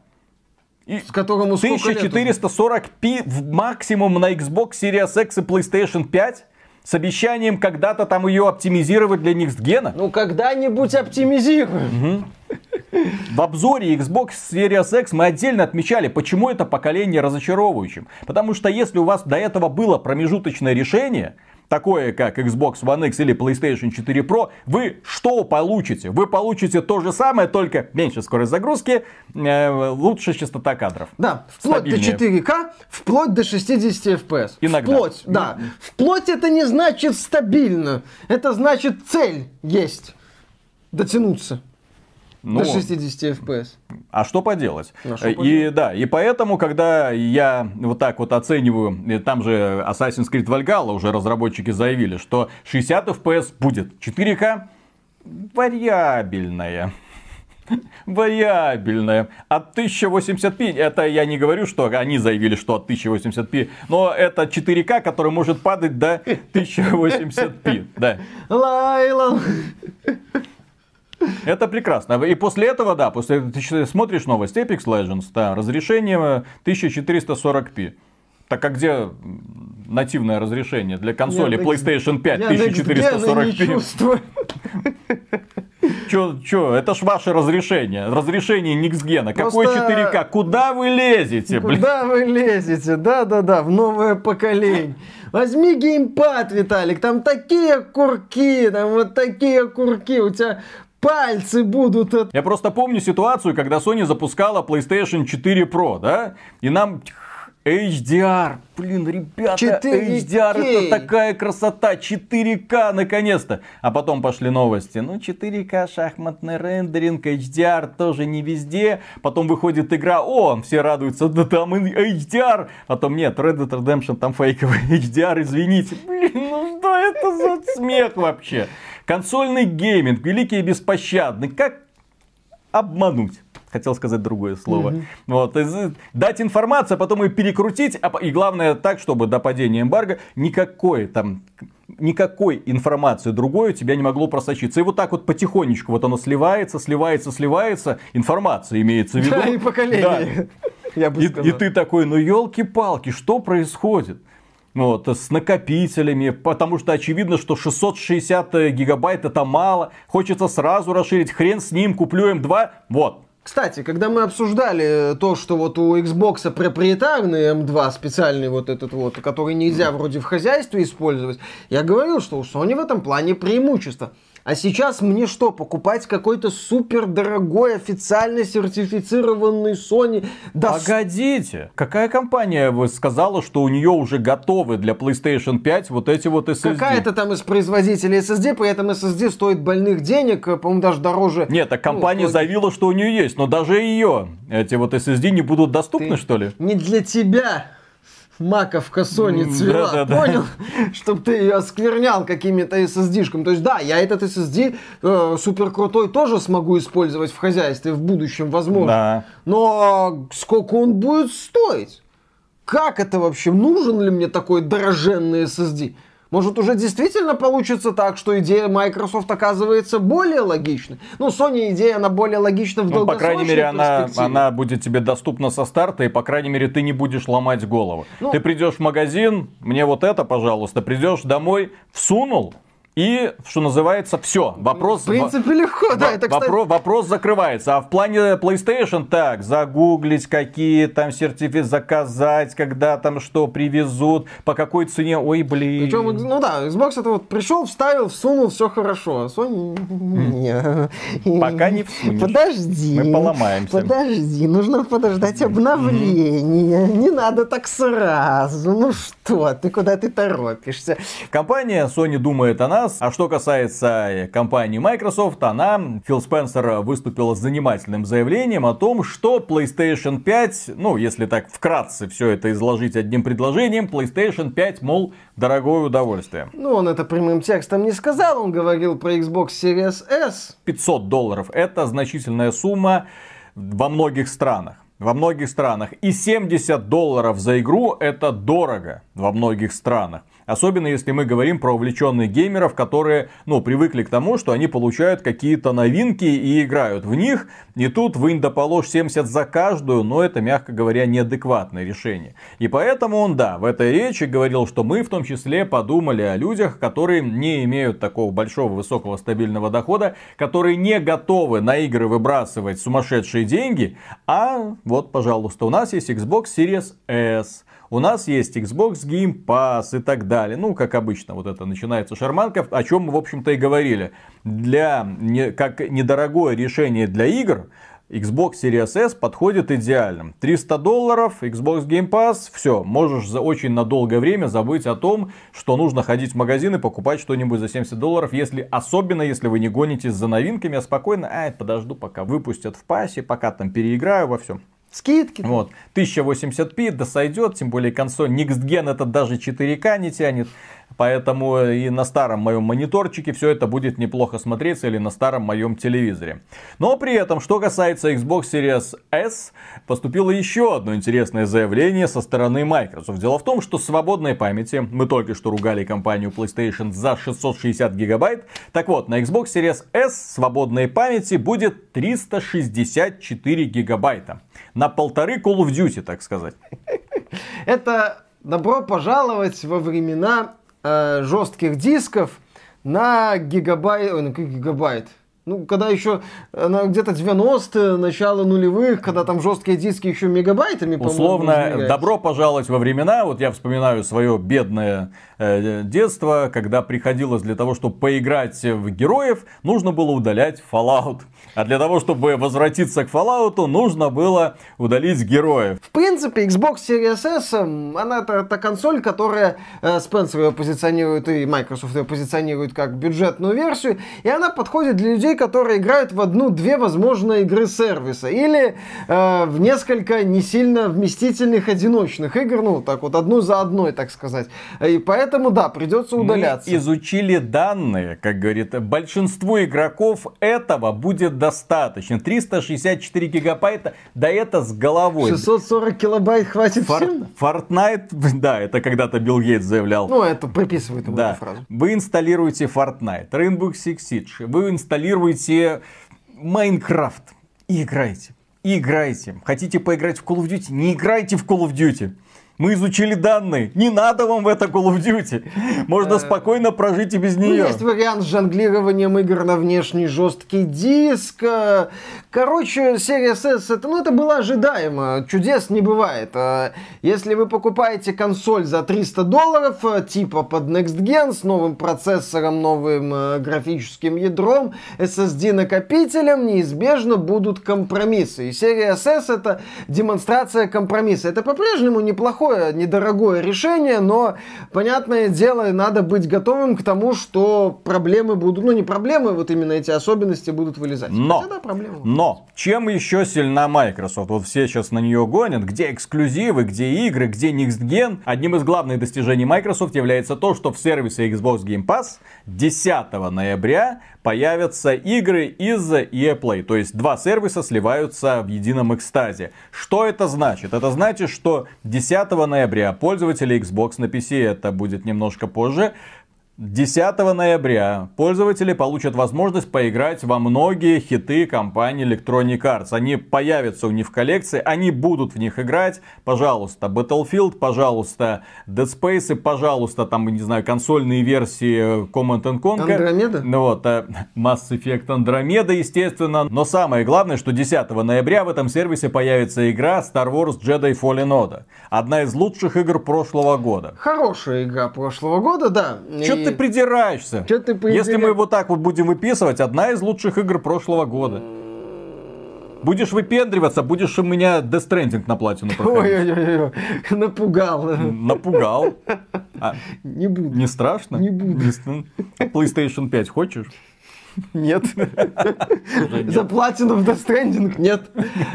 И с которым 1440p в максимум на Xbox Series X и PlayStation 5 с обещанием когда-то там ее оптимизировать для Gen. Ну, когда-нибудь оптимизируем. Угу. В обзоре Xbox Series X мы отдельно отмечали, почему это поколение разочаровывающим. Потому что если у вас до этого было промежуточное решение, такое как Xbox One X или PlayStation 4 Pro, вы что получите? Вы получите то же самое, только меньше скорость загрузки, э, лучше частота кадров. Да, вплоть Стабильнее. до 4К, вплоть до 60 FPS. Иногда. Вплоть, да. Вплоть это не значит стабильно. Это значит цель есть. Дотянуться. Ну, До 60 FPS. А что поделать? А что и да, и поэтому, когда я вот так вот оцениваю, там же Assassin's Creed Valhalla уже разработчики заявили, что 60 FPS будет 4К, вариабельная <laughs> вариабельная. От 1080p, это я не говорю, что они заявили, что от 1080p, но это 4К, который может падать до <laughs> 1080p. Да. Лайла. Это прекрасно. И после этого, да, после ты смотришь новость Apex Legends, да, разрешение 1440p. Так а где нативное разрешение для консоли я, PlayStation 5 я 1440p? Чё, чё, это ж ваше разрешение. Разрешение Никсгена. Какое 4К? Куда вы лезете, блин? Куда вы лезете? Да-да-да, в новое поколение. Возьми геймпад, Виталик, там такие курки, там вот такие курки. У тебя пальцы будут. От... Я просто помню ситуацию, когда Sony запускала PlayStation 4 Pro, да? И нам HDR, блин, ребята, 4K. HDR это такая красота, 4К наконец-то. А потом пошли новости, ну 4К шахматный рендеринг, HDR тоже не везде. Потом выходит игра, о, все радуются, да там HDR. Потом нет, Red Dead Redemption там фейковый <laughs> HDR, извините. Блин, ну что это за смех вообще? Консольный гейминг, великий и беспощадный, как обмануть? хотел сказать другое слово. Mm-hmm. Вот, дать информацию, а потом ее перекрутить, а, и главное так, чтобы до падения эмбарго никакой там никакой информации другой у тебя не могло просочиться. И вот так вот потихонечку вот оно сливается, сливается, сливается. Информация имеется в виду. Да, и поколение. Да. <laughs> Я бы и, и ты такой, ну елки-палки, что происходит? Вот, с накопителями, потому что очевидно, что 660 гигабайт это мало. Хочется сразу расширить, хрен с ним, куплю М2, вот, кстати, когда мы обсуждали то, что вот у Xbox проприетарный M2 специальный вот этот вот, который нельзя вроде в хозяйстве использовать, я говорил, что у Sony в этом плане преимущество. А сейчас мне что, покупать какой-то супер дорогой официально сертифицированный Sony? Да Погодите, какая компания вы сказала, что у нее уже готовы для PlayStation 5 вот эти вот SSD? Какая-то там из производителей SSD, при этом SSD стоит больных денег, по-моему, даже дороже. Нет, так ну, компания ну, заявила, что у нее есть, но даже ее эти вот SSD не будут доступны, Ты что ли? Не для тебя маковка Sony цвела, да, да, понял? <laughs> Да. Чтобы ты ее осквернял какими-то SSD-шками. То есть, да, я этот SSD э, супер крутой тоже смогу использовать в хозяйстве в будущем, возможно. Да. Но сколько он будет стоить? Как это вообще? Нужен ли мне такой дроженный SSD? Может, уже действительно получится так, что идея Microsoft оказывается более логичной? Ну, Sony идея, она более логична в ну, По крайней мере, она, она будет тебе доступна со старта, и, по крайней мере, ты не будешь ломать голову. Ну, ты придешь в магазин, мне вот это, пожалуйста, придешь домой, всунул, и, что называется, все. Вопрос... В принципе, легко, да. Это, кстати... вопрос, вопрос закрывается. А в плане PlayStation, так, загуглить, какие там сертификаты заказать, когда там что привезут, по какой цене, ой, блин. Причем, ну да, Xbox это вот пришел, вставил, всунул, все хорошо. А Sony... Пока не всунешь. Подожди. Мы поломаемся. Подожди, нужно подождать обновления. Не надо так сразу. Ну что, ты куда ты торопишься? Компания Sony думает о нас. А что касается э, компании Microsoft, она, Фил Спенсер, выступила с занимательным заявлением о том, что PlayStation 5, ну, если так вкратце все это изложить одним предложением, PlayStation 5, мол, дорогое удовольствие. Ну, он это прямым текстом не сказал, он говорил про Xbox Series S. 500 долларов, это значительная сумма во многих странах во многих странах. И 70 долларов за игру это дорого во многих странах. Особенно если мы говорим про увлеченных геймеров, которые, ну, привыкли к тому, что они получают какие-то новинки и играют в них. И тут вынь да положь 70 за каждую, но это, мягко говоря, неадекватное решение. И поэтому он, да, в этой речи говорил, что мы в том числе подумали о людях, которые не имеют такого большого, высокого, стабильного дохода, которые не готовы на игры выбрасывать сумасшедшие деньги, а вот, пожалуйста, у нас есть Xbox Series S, у нас есть Xbox Game Pass и так далее. Ну, как обычно, вот это начинается шарманка, о чем мы, в общем-то, и говорили. Для, не, как недорогое решение для игр, Xbox Series S подходит идеально. 300 долларов, Xbox Game Pass, все, можешь за очень на долгое время забыть о том, что нужно ходить в магазин и покупать что-нибудь за 70 долларов, если, особенно если вы не гонитесь за новинками, а спокойно, ай, подожду, пока выпустят в пасе, пока там переиграю во всем. Скидки. Вот. 1080p да сойдет, тем более консоль Next Gen это даже 4К не тянет. Поэтому и на старом моем мониторчике все это будет неплохо смотреться или на старом моем телевизоре. Но при этом, что касается Xbox Series S, поступило еще одно интересное заявление со стороны Microsoft. Дело в том, что свободной памяти, мы только что ругали компанию PlayStation за 660 гигабайт, так вот, на Xbox Series S свободной памяти будет 364 гигабайта. На полторы Call of Duty, так сказать. Это добро пожаловать во времена э, жестких дисков на гигабайт, ой, гигабайт, ну, когда еще на где-то 90-е, начало нулевых, когда там жесткие диски еще мегабайтами, Условно, добро пожаловать во времена, вот я вспоминаю свое бедное э, детство, когда приходилось для того, чтобы поиграть в героев, нужно было удалять Fallout. А для того, чтобы возвратиться к Fallout, нужно было удалить героев. В принципе, Xbox Series S, она это, это консоль, которая э, Спенсер ее позиционирует и Microsoft ее позиционирует как бюджетную версию, и она подходит для людей, которые играют в одну-две возможные игры сервиса, или э, в несколько не сильно вместительных одиночных игр, ну, так вот, одну за одной, так сказать. И поэтому, да, придется удаляться. Мы изучили данные, как говорит, большинству игроков этого будет достаточно. 364 гигабайта, да это с головой. 640 килобайт хватит Фор- всем? Fortnite, <laughs> да, это когда-то Билл Гейтс заявлял. Ну, это приписывает ему да. фразу. Вы инсталируете Fortnite, Rainbow Six Siege, вы инсталируете Майнкрафт и играйте. И играйте. Хотите поиграть в Call of Duty? Не играйте в Call of Duty. Мы изучили данные. Не надо вам в это Call of Duty. Можно э, спокойно прожить и без ну, нее. Есть вариант с жонглированием игр на внешний жесткий диск. Короче, серия S, это, ну, это было ожидаемо. Чудес не бывает. А если вы покупаете консоль за 300 долларов, типа под Next Gen, с новым процессором, новым э, графическим ядром, SSD-накопителем, неизбежно будут компромиссы. И серия S это демонстрация компромисса. Это по-прежнему неплохой неплохое, недорогое решение, но, понятное дело, надо быть готовым к тому, что проблемы будут, ну не проблемы, вот именно эти особенности будут вылезать. Но, Хотя, да, проблемы. но, чем еще сильна Microsoft? Вот все сейчас на нее гонят, где эксклюзивы, где игры, где Next Gen. Одним из главных достижений Microsoft является то, что в сервисе Xbox Game Pass 10 ноября появятся игры из EA Play. То есть два сервиса сливаются в едином экстазе. Что это значит? Это значит, что 10 ноября пользователи Xbox на PC, это будет немножко позже, 10 ноября пользователи получат возможность поиграть во многие хиты компании Electronic Arts. Они появятся у них в коллекции, они будут в них играть. Пожалуйста, Battlefield, пожалуйста, Dead Space, пожалуйста, там, не знаю, консольные версии Command Conquer. Андромеда? Ну вот, э, Mass Effect Andromeda, естественно. Но самое главное, что 10 ноября в этом сервисе появится игра Star Wars Jedi Fallen Order. Одна из лучших игр прошлого года. Хорошая игра прошлого года, да. Что ты придираешься? Чё ты придира... Если мы вот так вот будем выписывать, одна из лучших игр прошлого года. Будешь выпендриваться, будешь у меня Death Stranding на платину проходить. Ой-ой-ой, напугал. Напугал. А, не буду. Не страшно? Не буду. PlayStation 5 хочешь? Нет. За платину в Death Stranding нет.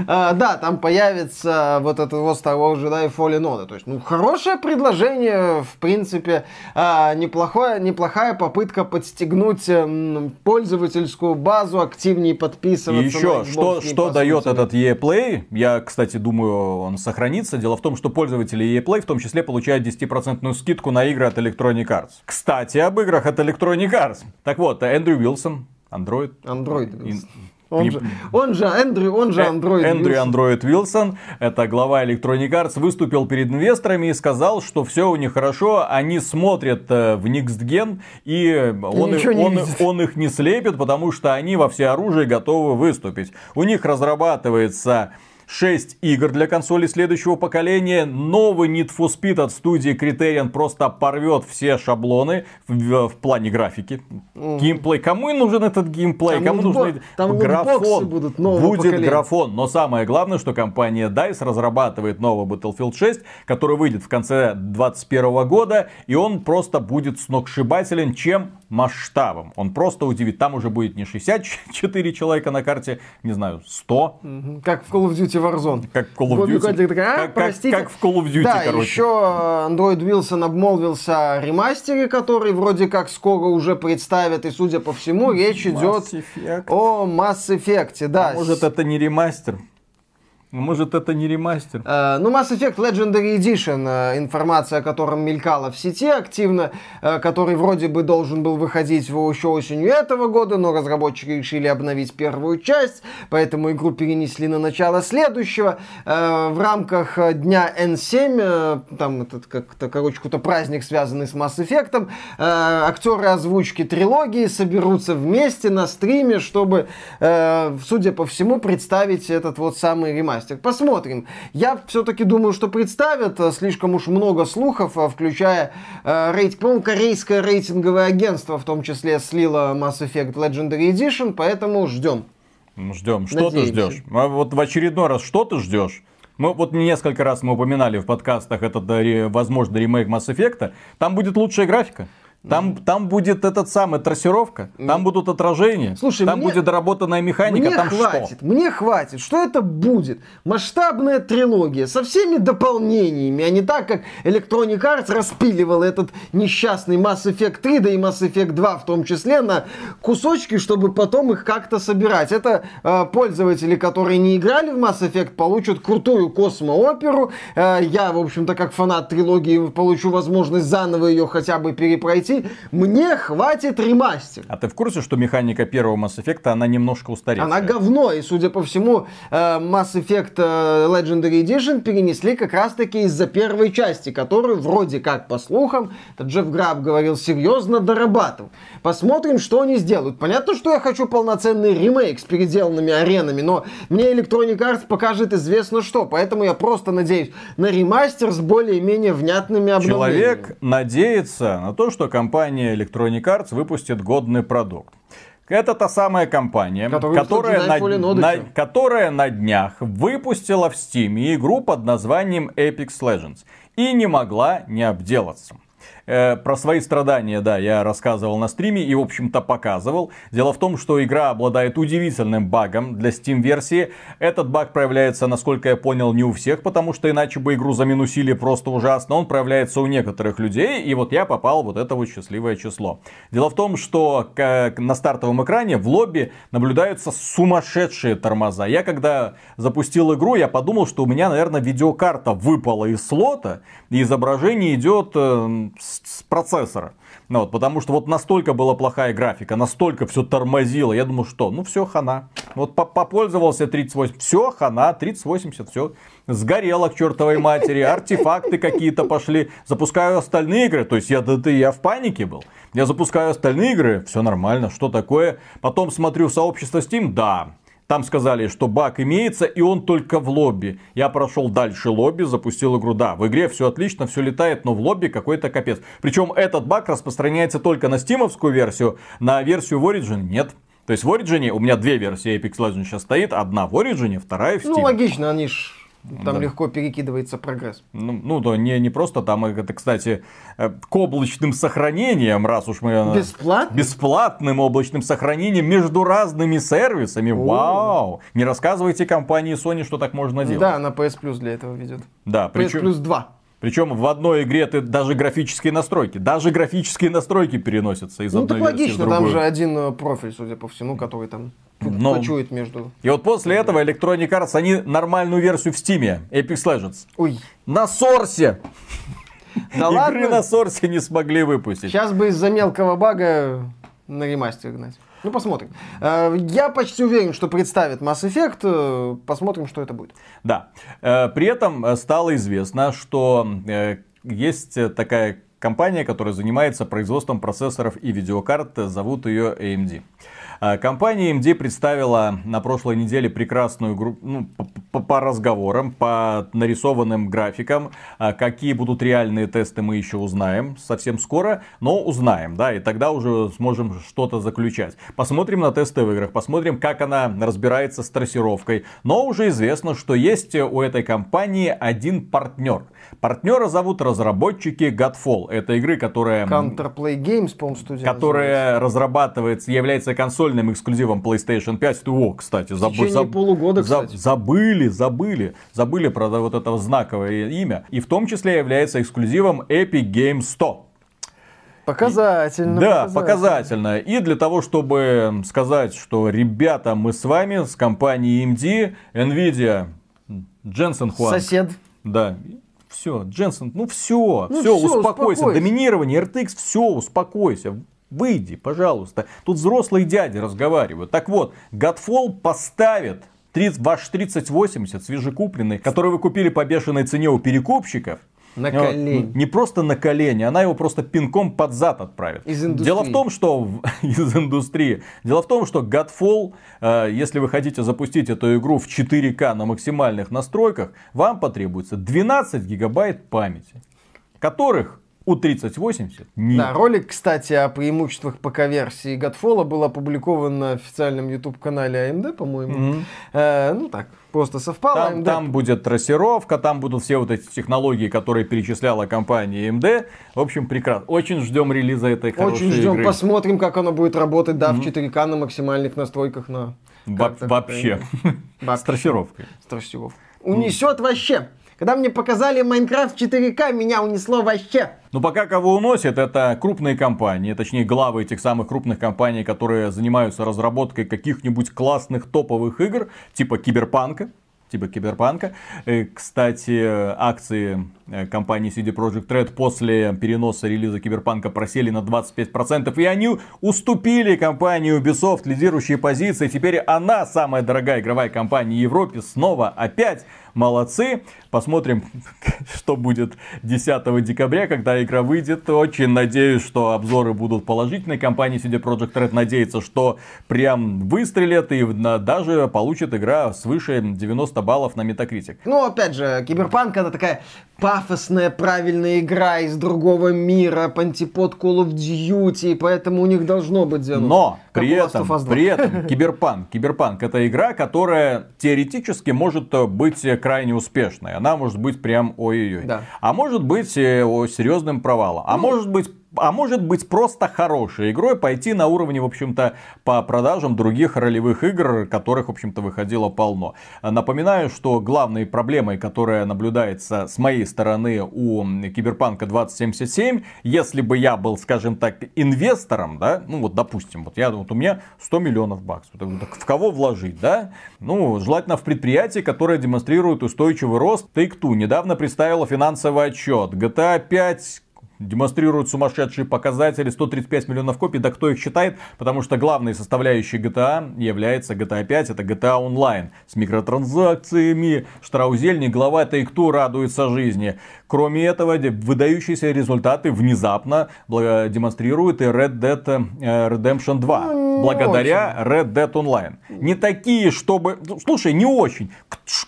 А, да, там появится вот этот вот Star Wars Jedi Fallen Order. То есть, ну, хорошее предложение, в принципе, а, неплохое, неплохая попытка подстегнуть эм, пользовательскую базу, активнее подписываться. И еще, что, что дает этот EA Play, я, кстати, думаю, он сохранится. Дело в том, что пользователи EA Play в том числе получают 10% скидку на игры от Electronic Arts. Кстати, об играх от Electronic Arts. Так вот, Эндрю Уилсон, Android. Android. <laughs> Он, же, он же Эндрю, он же Android Эндрю Android Вилсон, это глава Electronic Arts, выступил перед инвесторами и сказал, что все у них хорошо, они смотрят э, в Next Gen и он, их, он, он их не слепит, потому что они во все оружие готовы выступить. У них разрабатывается 6 игр для консоли следующего поколения. Новый Need for Speed от студии Criterion просто порвет все шаблоны в, в плане графики. Mm. Геймплей. Кому нужен этот геймплей? Там Кому нужен там графон? Будут Будет поколения. графон. Но самое главное, что компания DICE разрабатывает новый Battlefield 6, который выйдет в конце 2021 года. И он просто будет сногсшибателен, чем масштабом. Он просто удивит. Там уже будет не 64 человека на карте, не знаю, 100. Как в Call of Duty Warzone. Как в Call of Duty. Такой, «А, как, простите». как в Call of Duty, Да, короче. еще Android Wilson обмолвился о ремастере, который вроде как скоро уже представят, и судя по всему, речь идет Mass Effect. о Mass Effect, да. А может это не ремастер? Может это не ремастер? Э, Ну, Mass Effect Legendary Edition, э, информация о котором мелькала в сети активно, э, который вроде бы должен был выходить еще осенью этого года, но разработчики решили обновить первую часть, поэтому игру перенесли на начало следующего. Э, В рамках э, дня N7, э, там этот как-то, короче, какой-то праздник, связанный с Mass Effect, э, актеры озвучки трилогии соберутся вместе на стриме, чтобы, судя по всему, представить этот вот самый ремастер. Посмотрим. Я все-таки думаю, что представят. Э, Слишком уж много слухов, э, включая э, рейтинг. По-моему, корейское рейтинговое агентство в том числе слило Mass Effect Legendary Edition, поэтому ждем. Ну, Ждем. Что ты Надеемся. ждешь? А вот в очередной раз, что ты ждешь? Мы вот несколько раз мы упоминали в подкастах этот да, ре- возможный ремейк Mass Effect. Там будет лучшая графика. Там, там будет этот самый трассировка, там будут отражения, Слушай, там мне- будет доработанная механика, Мне там хватит, что? мне хватит. Что это будет? Масштабная трилогия со всеми дополнениями, а не так, как Electronic Arts распиливал этот несчастный Mass Effect 3, да и Mass Effect 2 в том числе, на кусочки, чтобы потом их как-то собирать. Это э, пользователи, которые не играли в Mass Effect, получат крутую космооперу. Э, я, в общем-то, как фанат трилогии, получу возможность заново ее хотя бы перепройти. Мне хватит ремастер. А ты в курсе, что механика первого Mass Effect, она немножко устарела? Она говно, и судя по всему, э, Mass Effect э, Legendary Edition перенесли как раз-таки из-за первой части, которую вроде как, по слухам, Джефф Граб говорил, серьезно дорабатывал. Посмотрим, что они сделают. Понятно, что я хочу полноценный ремейк с переделанными аренами, но мне Electronic Arts покажет известно что, поэтому я просто надеюсь на ремастер с более-менее внятными обновлениями. Человек надеется на то, что компания Electronic Arts выпустит годный продукт. Это та самая компания, Которая которая на, на- которая на днях выпустила в Steam игру под названием Apex Legends и не могла не обделаться. Э, про свои страдания, да, я рассказывал на стриме и, в общем-то, показывал. Дело в том, что игра обладает удивительным багом для Steam-версии. Этот баг проявляется, насколько я понял, не у всех, потому что иначе бы игру заминусили просто ужасно. Он проявляется у некоторых людей, и вот я попал вот это вот счастливое число. Дело в том, что на стартовом экране в лобби наблюдаются сумасшедшие тормоза. Я когда запустил игру, я подумал, что у меня, наверное, видеокарта выпала из слота, и изображение идет э, с с процессора. Ну, вот, потому что вот настолько была плохая графика, настолько все тормозило. Я думаю, что, ну все, хана. Вот по- попользовался 3080, все, хана, 3080, все. Сгорело к чертовой матери, артефакты какие-то пошли. Запускаю остальные игры, то есть я, да, да, я в панике был. Я запускаю остальные игры, все нормально, что такое. Потом смотрю сообщество Steam, да, там сказали, что баг имеется, и он только в лобби. Я прошел дальше лобби, запустил игру. Да, в игре все отлично, все летает, но в лобби какой-то капец. Причем этот баг распространяется только на стимовскую версию, на версию в Origin нет. То есть в Origin у меня две версии Apex Legends сейчас стоит. Одна в Origin, вторая в Steam. Ну, логично, они ж... Там Да. легко перекидывается прогресс. Ну, ну, да, не, не просто там, это, кстати, э, к облачным сохранениям, раз уж мы... э, Бесплатно? Бесплатным облачным сохранением между разными сервисами. Вау! Не рассказывайте компании Sony, что так можно делать. Да, на PS Plus для этого ведет. Да, PS причем, Plus 2. причем в одной игре ты даже графические настройки, даже графические настройки переносятся из Ну, одной так логично, там же один э, профиль, судя по всему, который там Но- кочует между... И вот после этого Electronic Arts, они нормальную версию в Steam, Apex Legends, Ой, на Сорсе, <laughs> да игры на Сорсе не смогли выпустить. Сейчас бы из-за мелкого бага на ремастер гнать. Ну, посмотрим. Э, Я почти уверен, что представит Mass Effect. э, Посмотрим, что это будет. Да. Э, При этом стало известно, что есть такая компания, которая занимается производством процессоров и видеокарт. Зовут ее AMD. Э, Компания AMD представила на прошлой неделе прекрасную группу, ну, по- по, разговорам, по нарисованным графикам. А Какие будут реальные тесты, мы еще узнаем совсем скоро, но узнаем, да, и тогда уже сможем что-то заключать. Посмотрим на тесты в играх, посмотрим, как она разбирается с трассировкой. Но уже известно, что есть у этой компании один партнер. Партнера зовут разработчики Godfall. Это игры, которая... Counterplay Games, по-моему, студия Которая разрабатывается, является консольным эксклюзивом PlayStation 5. О, кстати, заб... заб... полугода, кстати. Забыли, забыли. Забыли про вот это знаковое имя. И в том числе является эксклюзивом Epic Games 100. Показательно. Да, показательно. показательно. И для того, чтобы сказать, что ребята, мы с вами, с компанией AMD, Nvidia, Дженсен Хуан. Сосед. Да. Все, Дженсен, ну все, ну все, все успокойся. успокойся. Доминирование, RTX, все, успокойся. Выйди, пожалуйста. Тут взрослые дяди разговаривают. Так вот, Godfall поставит 30, ваш 3080 свежекупленный, который вы купили по бешеной цене у перекупщиков, на колени. Не просто на колени, она его просто пинком под зад отправит. Из индустрии. Дело в том, что <laughs> из индустрии. Дело в том, что Godfall, э, если вы хотите запустить эту игру в 4К на максимальных настройках, вам потребуется 12 гигабайт памяти, которых у 3080 нет. Да, ролик, кстати, о преимуществах ПК-версии Godfall был опубликован на официальном YouTube-канале AMD, по-моему. Mm-hmm. Э, ну так, просто совпало. Там, AMD... там будет трассировка, там будут все вот эти технологии, которые перечисляла компания AMD. В общем, прекрасно. Очень ждем релиза этой хорошей Очень ждем, игры. посмотрим, как оно будет работать, да, mm-hmm. в 4К на максимальных настройках на... Во- <laughs> вообще. С трассировкой. С трассировкой. Унесет вообще. Когда мне показали Майнкрафт 4К, меня унесло вообще. Ну, пока кого уносит, это крупные компании, точнее, главы этих самых крупных компаний, которые занимаются разработкой каких-нибудь классных топовых игр, типа Киберпанка, типа Киберпанка. Э, кстати, акции э, компании CD Projekt Red после переноса релиза Киберпанка просели на 25%, и они уступили компании Ubisoft лидирующие позиции. Теперь она самая дорогая игровая компания Европе снова опять молодцы. Посмотрим, <laughs> что будет 10 декабря, когда игра выйдет. Очень надеюсь, что обзоры будут положительные. Компания CD Projekt Red надеется, что прям выстрелят и даже получит игра свыше 90 баллов на Metacritic. Ну, опять же, Киберпанк это такая пафосная, правильная игра из другого мира, пантипод Call of Duty, поэтому у них должно быть 90. Но при этом, при этом <laughs> Киберпанк, Киберпанк это игра, которая теоретически может быть крайне успешной. Она может быть прям ой-ой-ой. Да. А может быть э, серьезным провалом. А ну, может быть а может быть просто хорошей игрой пойти на уровне, в общем-то, по продажам других ролевых игр, которых, в общем-то, выходило полно. Напоминаю, что главной проблемой, которая наблюдается с моей стороны у Киберпанка 2077, если бы я был, скажем так, инвестором, да, ну вот, допустим, вот я, вот у меня 100 миллионов баксов, так в кого вложить, да? Ну, желательно в предприятие, которое демонстрирует устойчивый рост. Take-Two недавно представила финансовый отчет. GTA 5 демонстрируют сумасшедшие показатели, 135 миллионов копий, да кто их считает, потому что главной составляющей GTA является GTA 5, это GTA Online, с микротранзакциями, штраузельник, глава Take-Two радуется жизни. Кроме этого, выдающиеся результаты внезапно демонстрирует и Red Dead э, Redemption 2, ну, благодаря очень. Red Dead Online. Не такие, чтобы... Ну, слушай, не очень.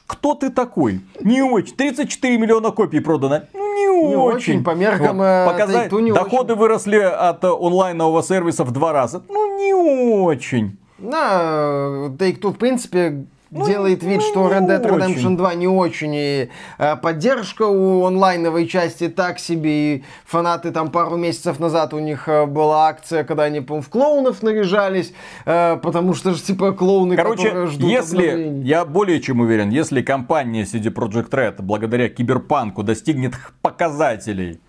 Кто ты такой? Не очень. 34 миллиона копий продано. Ну, не, очень. очень. По меркам вот. Э, Показать, не доходы очень. выросли от онлайнового сервиса в два раза. Ну, не очень. На Take-Two, в принципе, ну, делает вид, ну, что Red Dead Redemption очень. 2 не очень, и э, поддержка у онлайновой части так себе, и фанаты там пару месяцев назад у них э, была акция, когда они, по в клоунов наряжались, э, потому что же, типа, клоуны, Короче, которые ждут если, я более чем уверен, если компания CD Projekt Red благодаря киберпанку достигнет показателей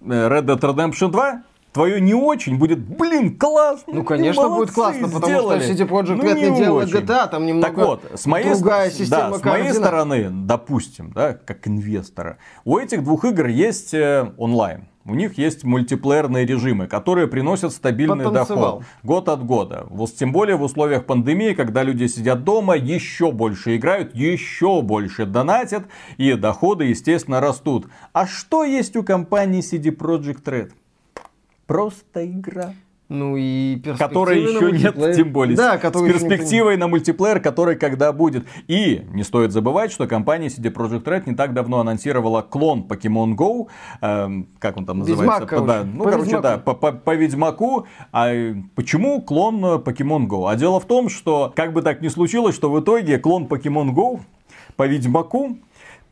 э, Red Dead Redemption 2, твое не очень будет, блин, классно. Ну, конечно, молодцы, будет классно, потому сделали. что CD Projekt ну, Red не, не делает GTA, там немного так вот, с моей, другая система да, с моей стороны, допустим, да, как инвестора, у этих двух игр есть э, онлайн. У них есть мультиплеерные режимы, которые приносят стабильный доход год от года. Вот, тем более в условиях пандемии, когда люди сидят дома, еще больше играют, еще больше донатят, и доходы, естественно, растут. А что есть у компании CD Projekt Red? Просто игра. Ну и Которой еще нет, тем более. Да, с перспективой на мультиплеер, который когда будет. И не стоит забывать, что компания CD Projekt Red не так давно анонсировала клон Pokemon Go. Э, как он там называется? Ведьмак, да, ну, по короче, Ведьмаку. да, по, по, по Ведьмаку. А почему клон Pokemon Go? А дело в том, что как бы так ни случилось, что в итоге клон Pokemon Go по Ведьмаку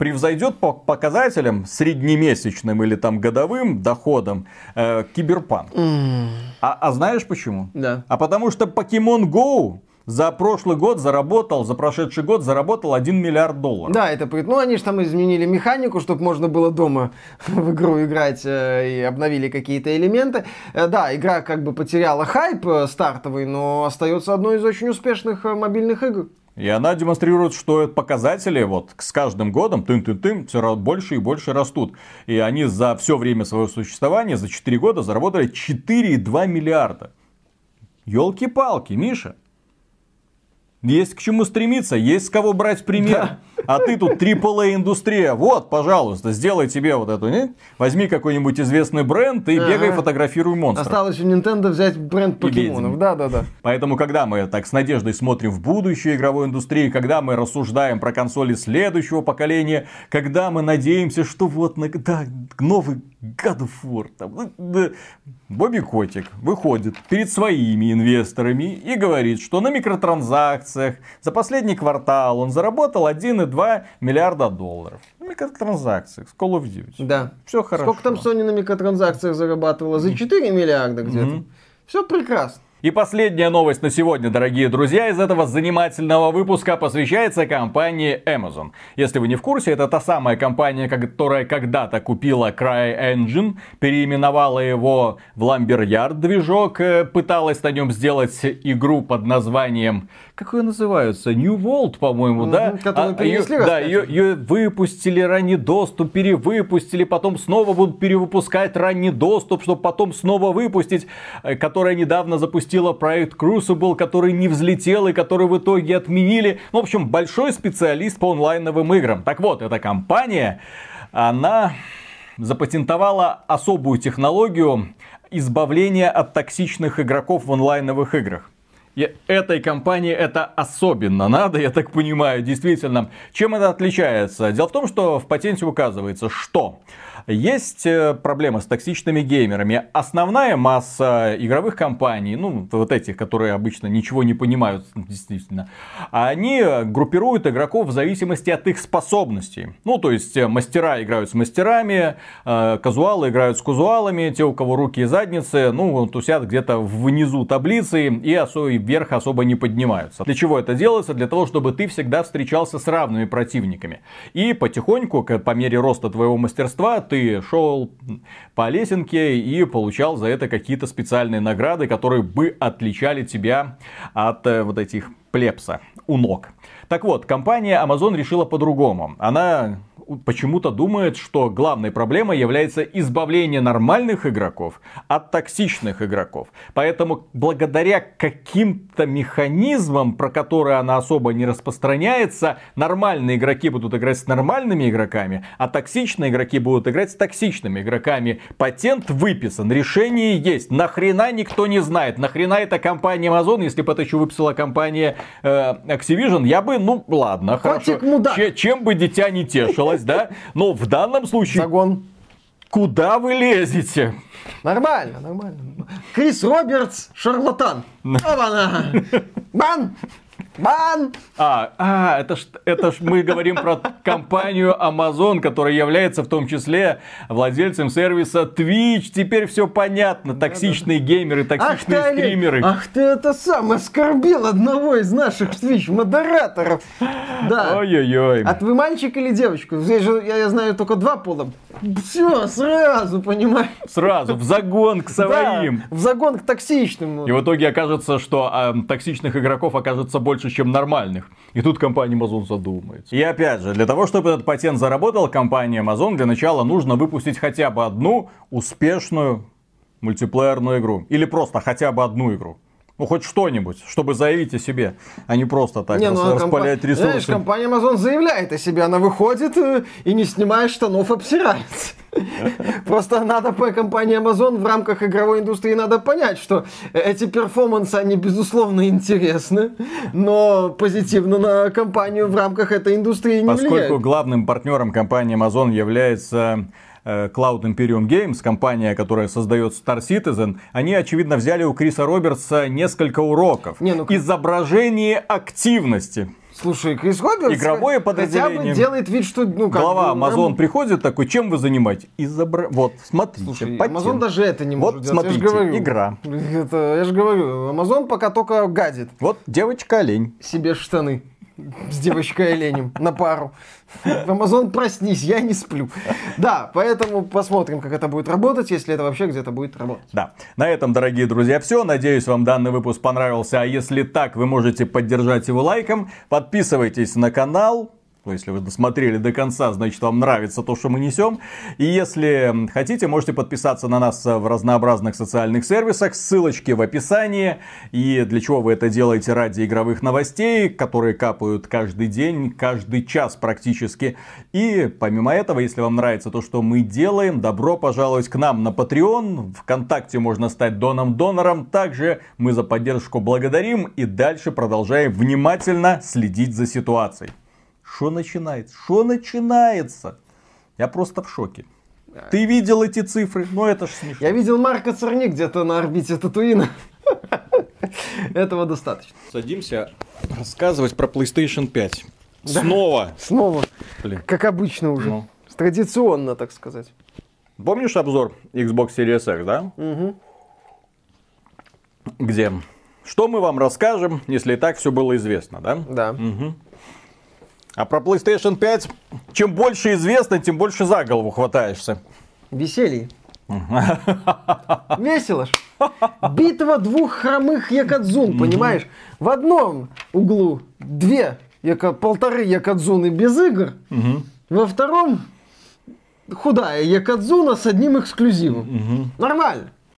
превзойдет по показателям среднемесячным или там годовым доходом э, Киберпанк. Mm. А, а знаешь почему? Да. А потому что Pokemon Go за прошлый год заработал, за прошедший год заработал 1 миллиард долларов. Да, это ну они же там изменили механику, чтобы можно было дома <laughs> в игру играть э, и обновили какие-то элементы. Э, да, игра как бы потеряла хайп э, стартовый, но остается одной из очень успешных э, мобильных игр. И она демонстрирует, что показатели вот с каждым годом тын-тын-тын все больше и больше растут. И они за все время своего существования, за 4 года заработали 4,2 миллиарда. Елки-палки, Миша. Есть к чему стремиться, есть с кого брать пример. Да. А ты тут AAA индустрия. Вот, пожалуйста, сделай тебе вот эту. Не? Возьми какой-нибудь известный бренд и ага. бегай, фотографируй монстров. Осталось у Nintendo взять бренд покемонов. Да, да, да. Поэтому, когда мы так с надеждой смотрим в будущее игровой индустрии, когда мы рассуждаем про консоли следующего поколения, когда мы надеемся, что вот да, новый God of War, там, Бобби Котик выходит перед своими инвесторами и говорит, что на микротранзакциях за последний квартал он заработал 1,2 миллиарда долларов. На микротранзакциях с Call of Duty. Да. Все хорошо. Сколько там Sony на микротранзакциях зарабатывала? За 4 миллиарда где-то. Mm-hmm. Все прекрасно. И последняя новость на сегодня, дорогие друзья, из этого занимательного выпуска посвящается компании Amazon. Если вы не в курсе, это та самая компания, которая когда-то купила CryEngine, переименовала его в Lumberyard движок, э, пыталась на нем сделать игру под названием как ее называются? New World, по-моему, mm-hmm, да? Которую а, ее, да, ее, ее выпустили ранний доступ, перевыпустили, потом снова будут перевыпускать ранний доступ, чтобы потом снова выпустить, э, которая недавно запустила проект Crucible, который не взлетел и который в итоге отменили. Ну, в общем, большой специалист по онлайновым играм. Так вот, эта компания, она запатентовала особую технологию избавления от токсичных игроков в онлайновых играх. И этой компании это особенно надо, я так понимаю, действительно. Чем это отличается? Дело в том, что в патенте указывается, что есть э, проблема с токсичными геймерами. Основная масса игровых компаний, ну, вот этих, которые обычно ничего не понимают, действительно, они группируют игроков в зависимости от их способностей. Ну, то есть, э, мастера играют с мастерами, э, казуалы играют с казуалами, те, у кого руки и задницы, ну, тусят где-то внизу таблицы и особо вверх особо не поднимаются. Для чего это делается? Для того, чтобы ты всегда встречался с равными противниками. И потихоньку, по мере роста твоего мастерства, ты шел по лесенке и получал за это какие-то специальные награды, которые бы отличали тебя от э, вот этих плепса у ног. Так вот, компания Amazon решила по-другому. Она почему-то думает, что главной проблемой является избавление нормальных игроков от токсичных игроков. Поэтому благодаря каким-то механизмам, про которые она особо не распространяется, нормальные игроки будут играть с нормальными игроками, а токсичные игроки будут играть с токсичными игроками. Патент выписан, решение есть. Нахрена никто не знает. Нахрена эта компания Amazon, если бы это еще выписала компания э, Activision, я бы, ну ладно, хорошо. Ч- чем бы дитя не тешилось случилось, да? Но в данном случае... Загон. Куда вы лезете? Нормально, нормально. Крис Робертс, шарлатан. <laughs> Опа-на! Бан! Бан! А, а это ж, это ж мы говорим про компанию Amazon, которая является в том числе владельцем сервиса Twitch. Теперь все понятно. Токсичные геймеры, токсичные ах стримеры. Ты, ах ты это сам оскорбил одного из наших Twitch модераторов. Да. Ой-ой-ой. А вы мальчик или девочка? Здесь же, я, я знаю только два пола. Все, сразу, понимаешь? Сразу, в загон к своим. Да, в загон к токсичным. И в итоге окажется, что э, токсичных игроков окажется больше, чем нормальных. И тут компания Amazon задумается. И опять же, для того, чтобы этот патент заработал, компания Amazon для начала нужно выпустить хотя бы одну успешную мультиплеерную игру. Или просто хотя бы одну игру. Ну, хоть что-нибудь, чтобы заявить о себе, а не просто так не, ну, распылять компа... ресурсы. Знаешь, компания Amazon заявляет о себе, она выходит э, и не снимая штанов обсирается. <laughs> Просто надо по компании Amazon в рамках игровой индустрии надо понять, что эти перформансы, они безусловно интересны, но позитивно на компанию в рамках этой индустрии не Поскольку влияют. Поскольку главным партнером компании Amazon является Э, Cloud Imperium Games, компания, которая создает Star Citizen, они, очевидно, взяли у Криса Робертса несколько уроков. Не, ну... Изображение активности. Слушай, Крис Робертс Игровое хотя подразделение. бы делает вид, что... Ну, как Глава бы, Amazon эм, приходит такой, чем вы занимаетесь? Изобра... Вот, смотрите, Слушай, патент. Amazon даже это не Вот может делать. я смотрите, же говорю. игра. Это, я же говорю, Amazon пока только гадит Вот девочка-олень. себе штаны с девочкой оленем на пару. Amazon, проснись, я не сплю. Да, поэтому посмотрим, как это будет работать, если это вообще где-то будет работать. Да. На этом, дорогие друзья, все. Надеюсь, вам данный выпуск понравился. А если так, вы можете поддержать его лайком. Подписывайтесь на канал. Ну, если вы досмотрели до конца, значит, вам нравится то, что мы несем. И если хотите, можете подписаться на нас в разнообразных социальных сервисах. Ссылочки в описании. И для чего вы это делаете ради игровых новостей, которые капают каждый день, каждый час практически. И помимо этого, если вам нравится то, что мы делаем, добро пожаловать к нам на Patreon. Вконтакте можно стать доном-донором. Также мы за поддержку благодарим и дальше продолжаем внимательно следить за ситуацией. Что начинается? Что начинается? Я просто в шоке. Ты видел эти цифры? Ну это ж смешно. Я видел Марка Церни где-то на орбите Татуина. <laughs> Этого достаточно. Садимся рассказывать про PlayStation 5. Снова. Снова, Блин. как обычно уже. Ну. Традиционно, так сказать. Помнишь обзор Xbox Series X, да? Мгм. Где? Что мы вам расскажем, если и так все было известно, да? Да. А про PlayStation 5, чем больше известно, тем больше за голову хватаешься. Веселье. <laughs> Весело ж. Битва двух хромых якадзун, понимаешь? В одном углу две, яка- полторы якадзуны без игр, во втором худая якадзуна с одним эксклюзивом. Нормально.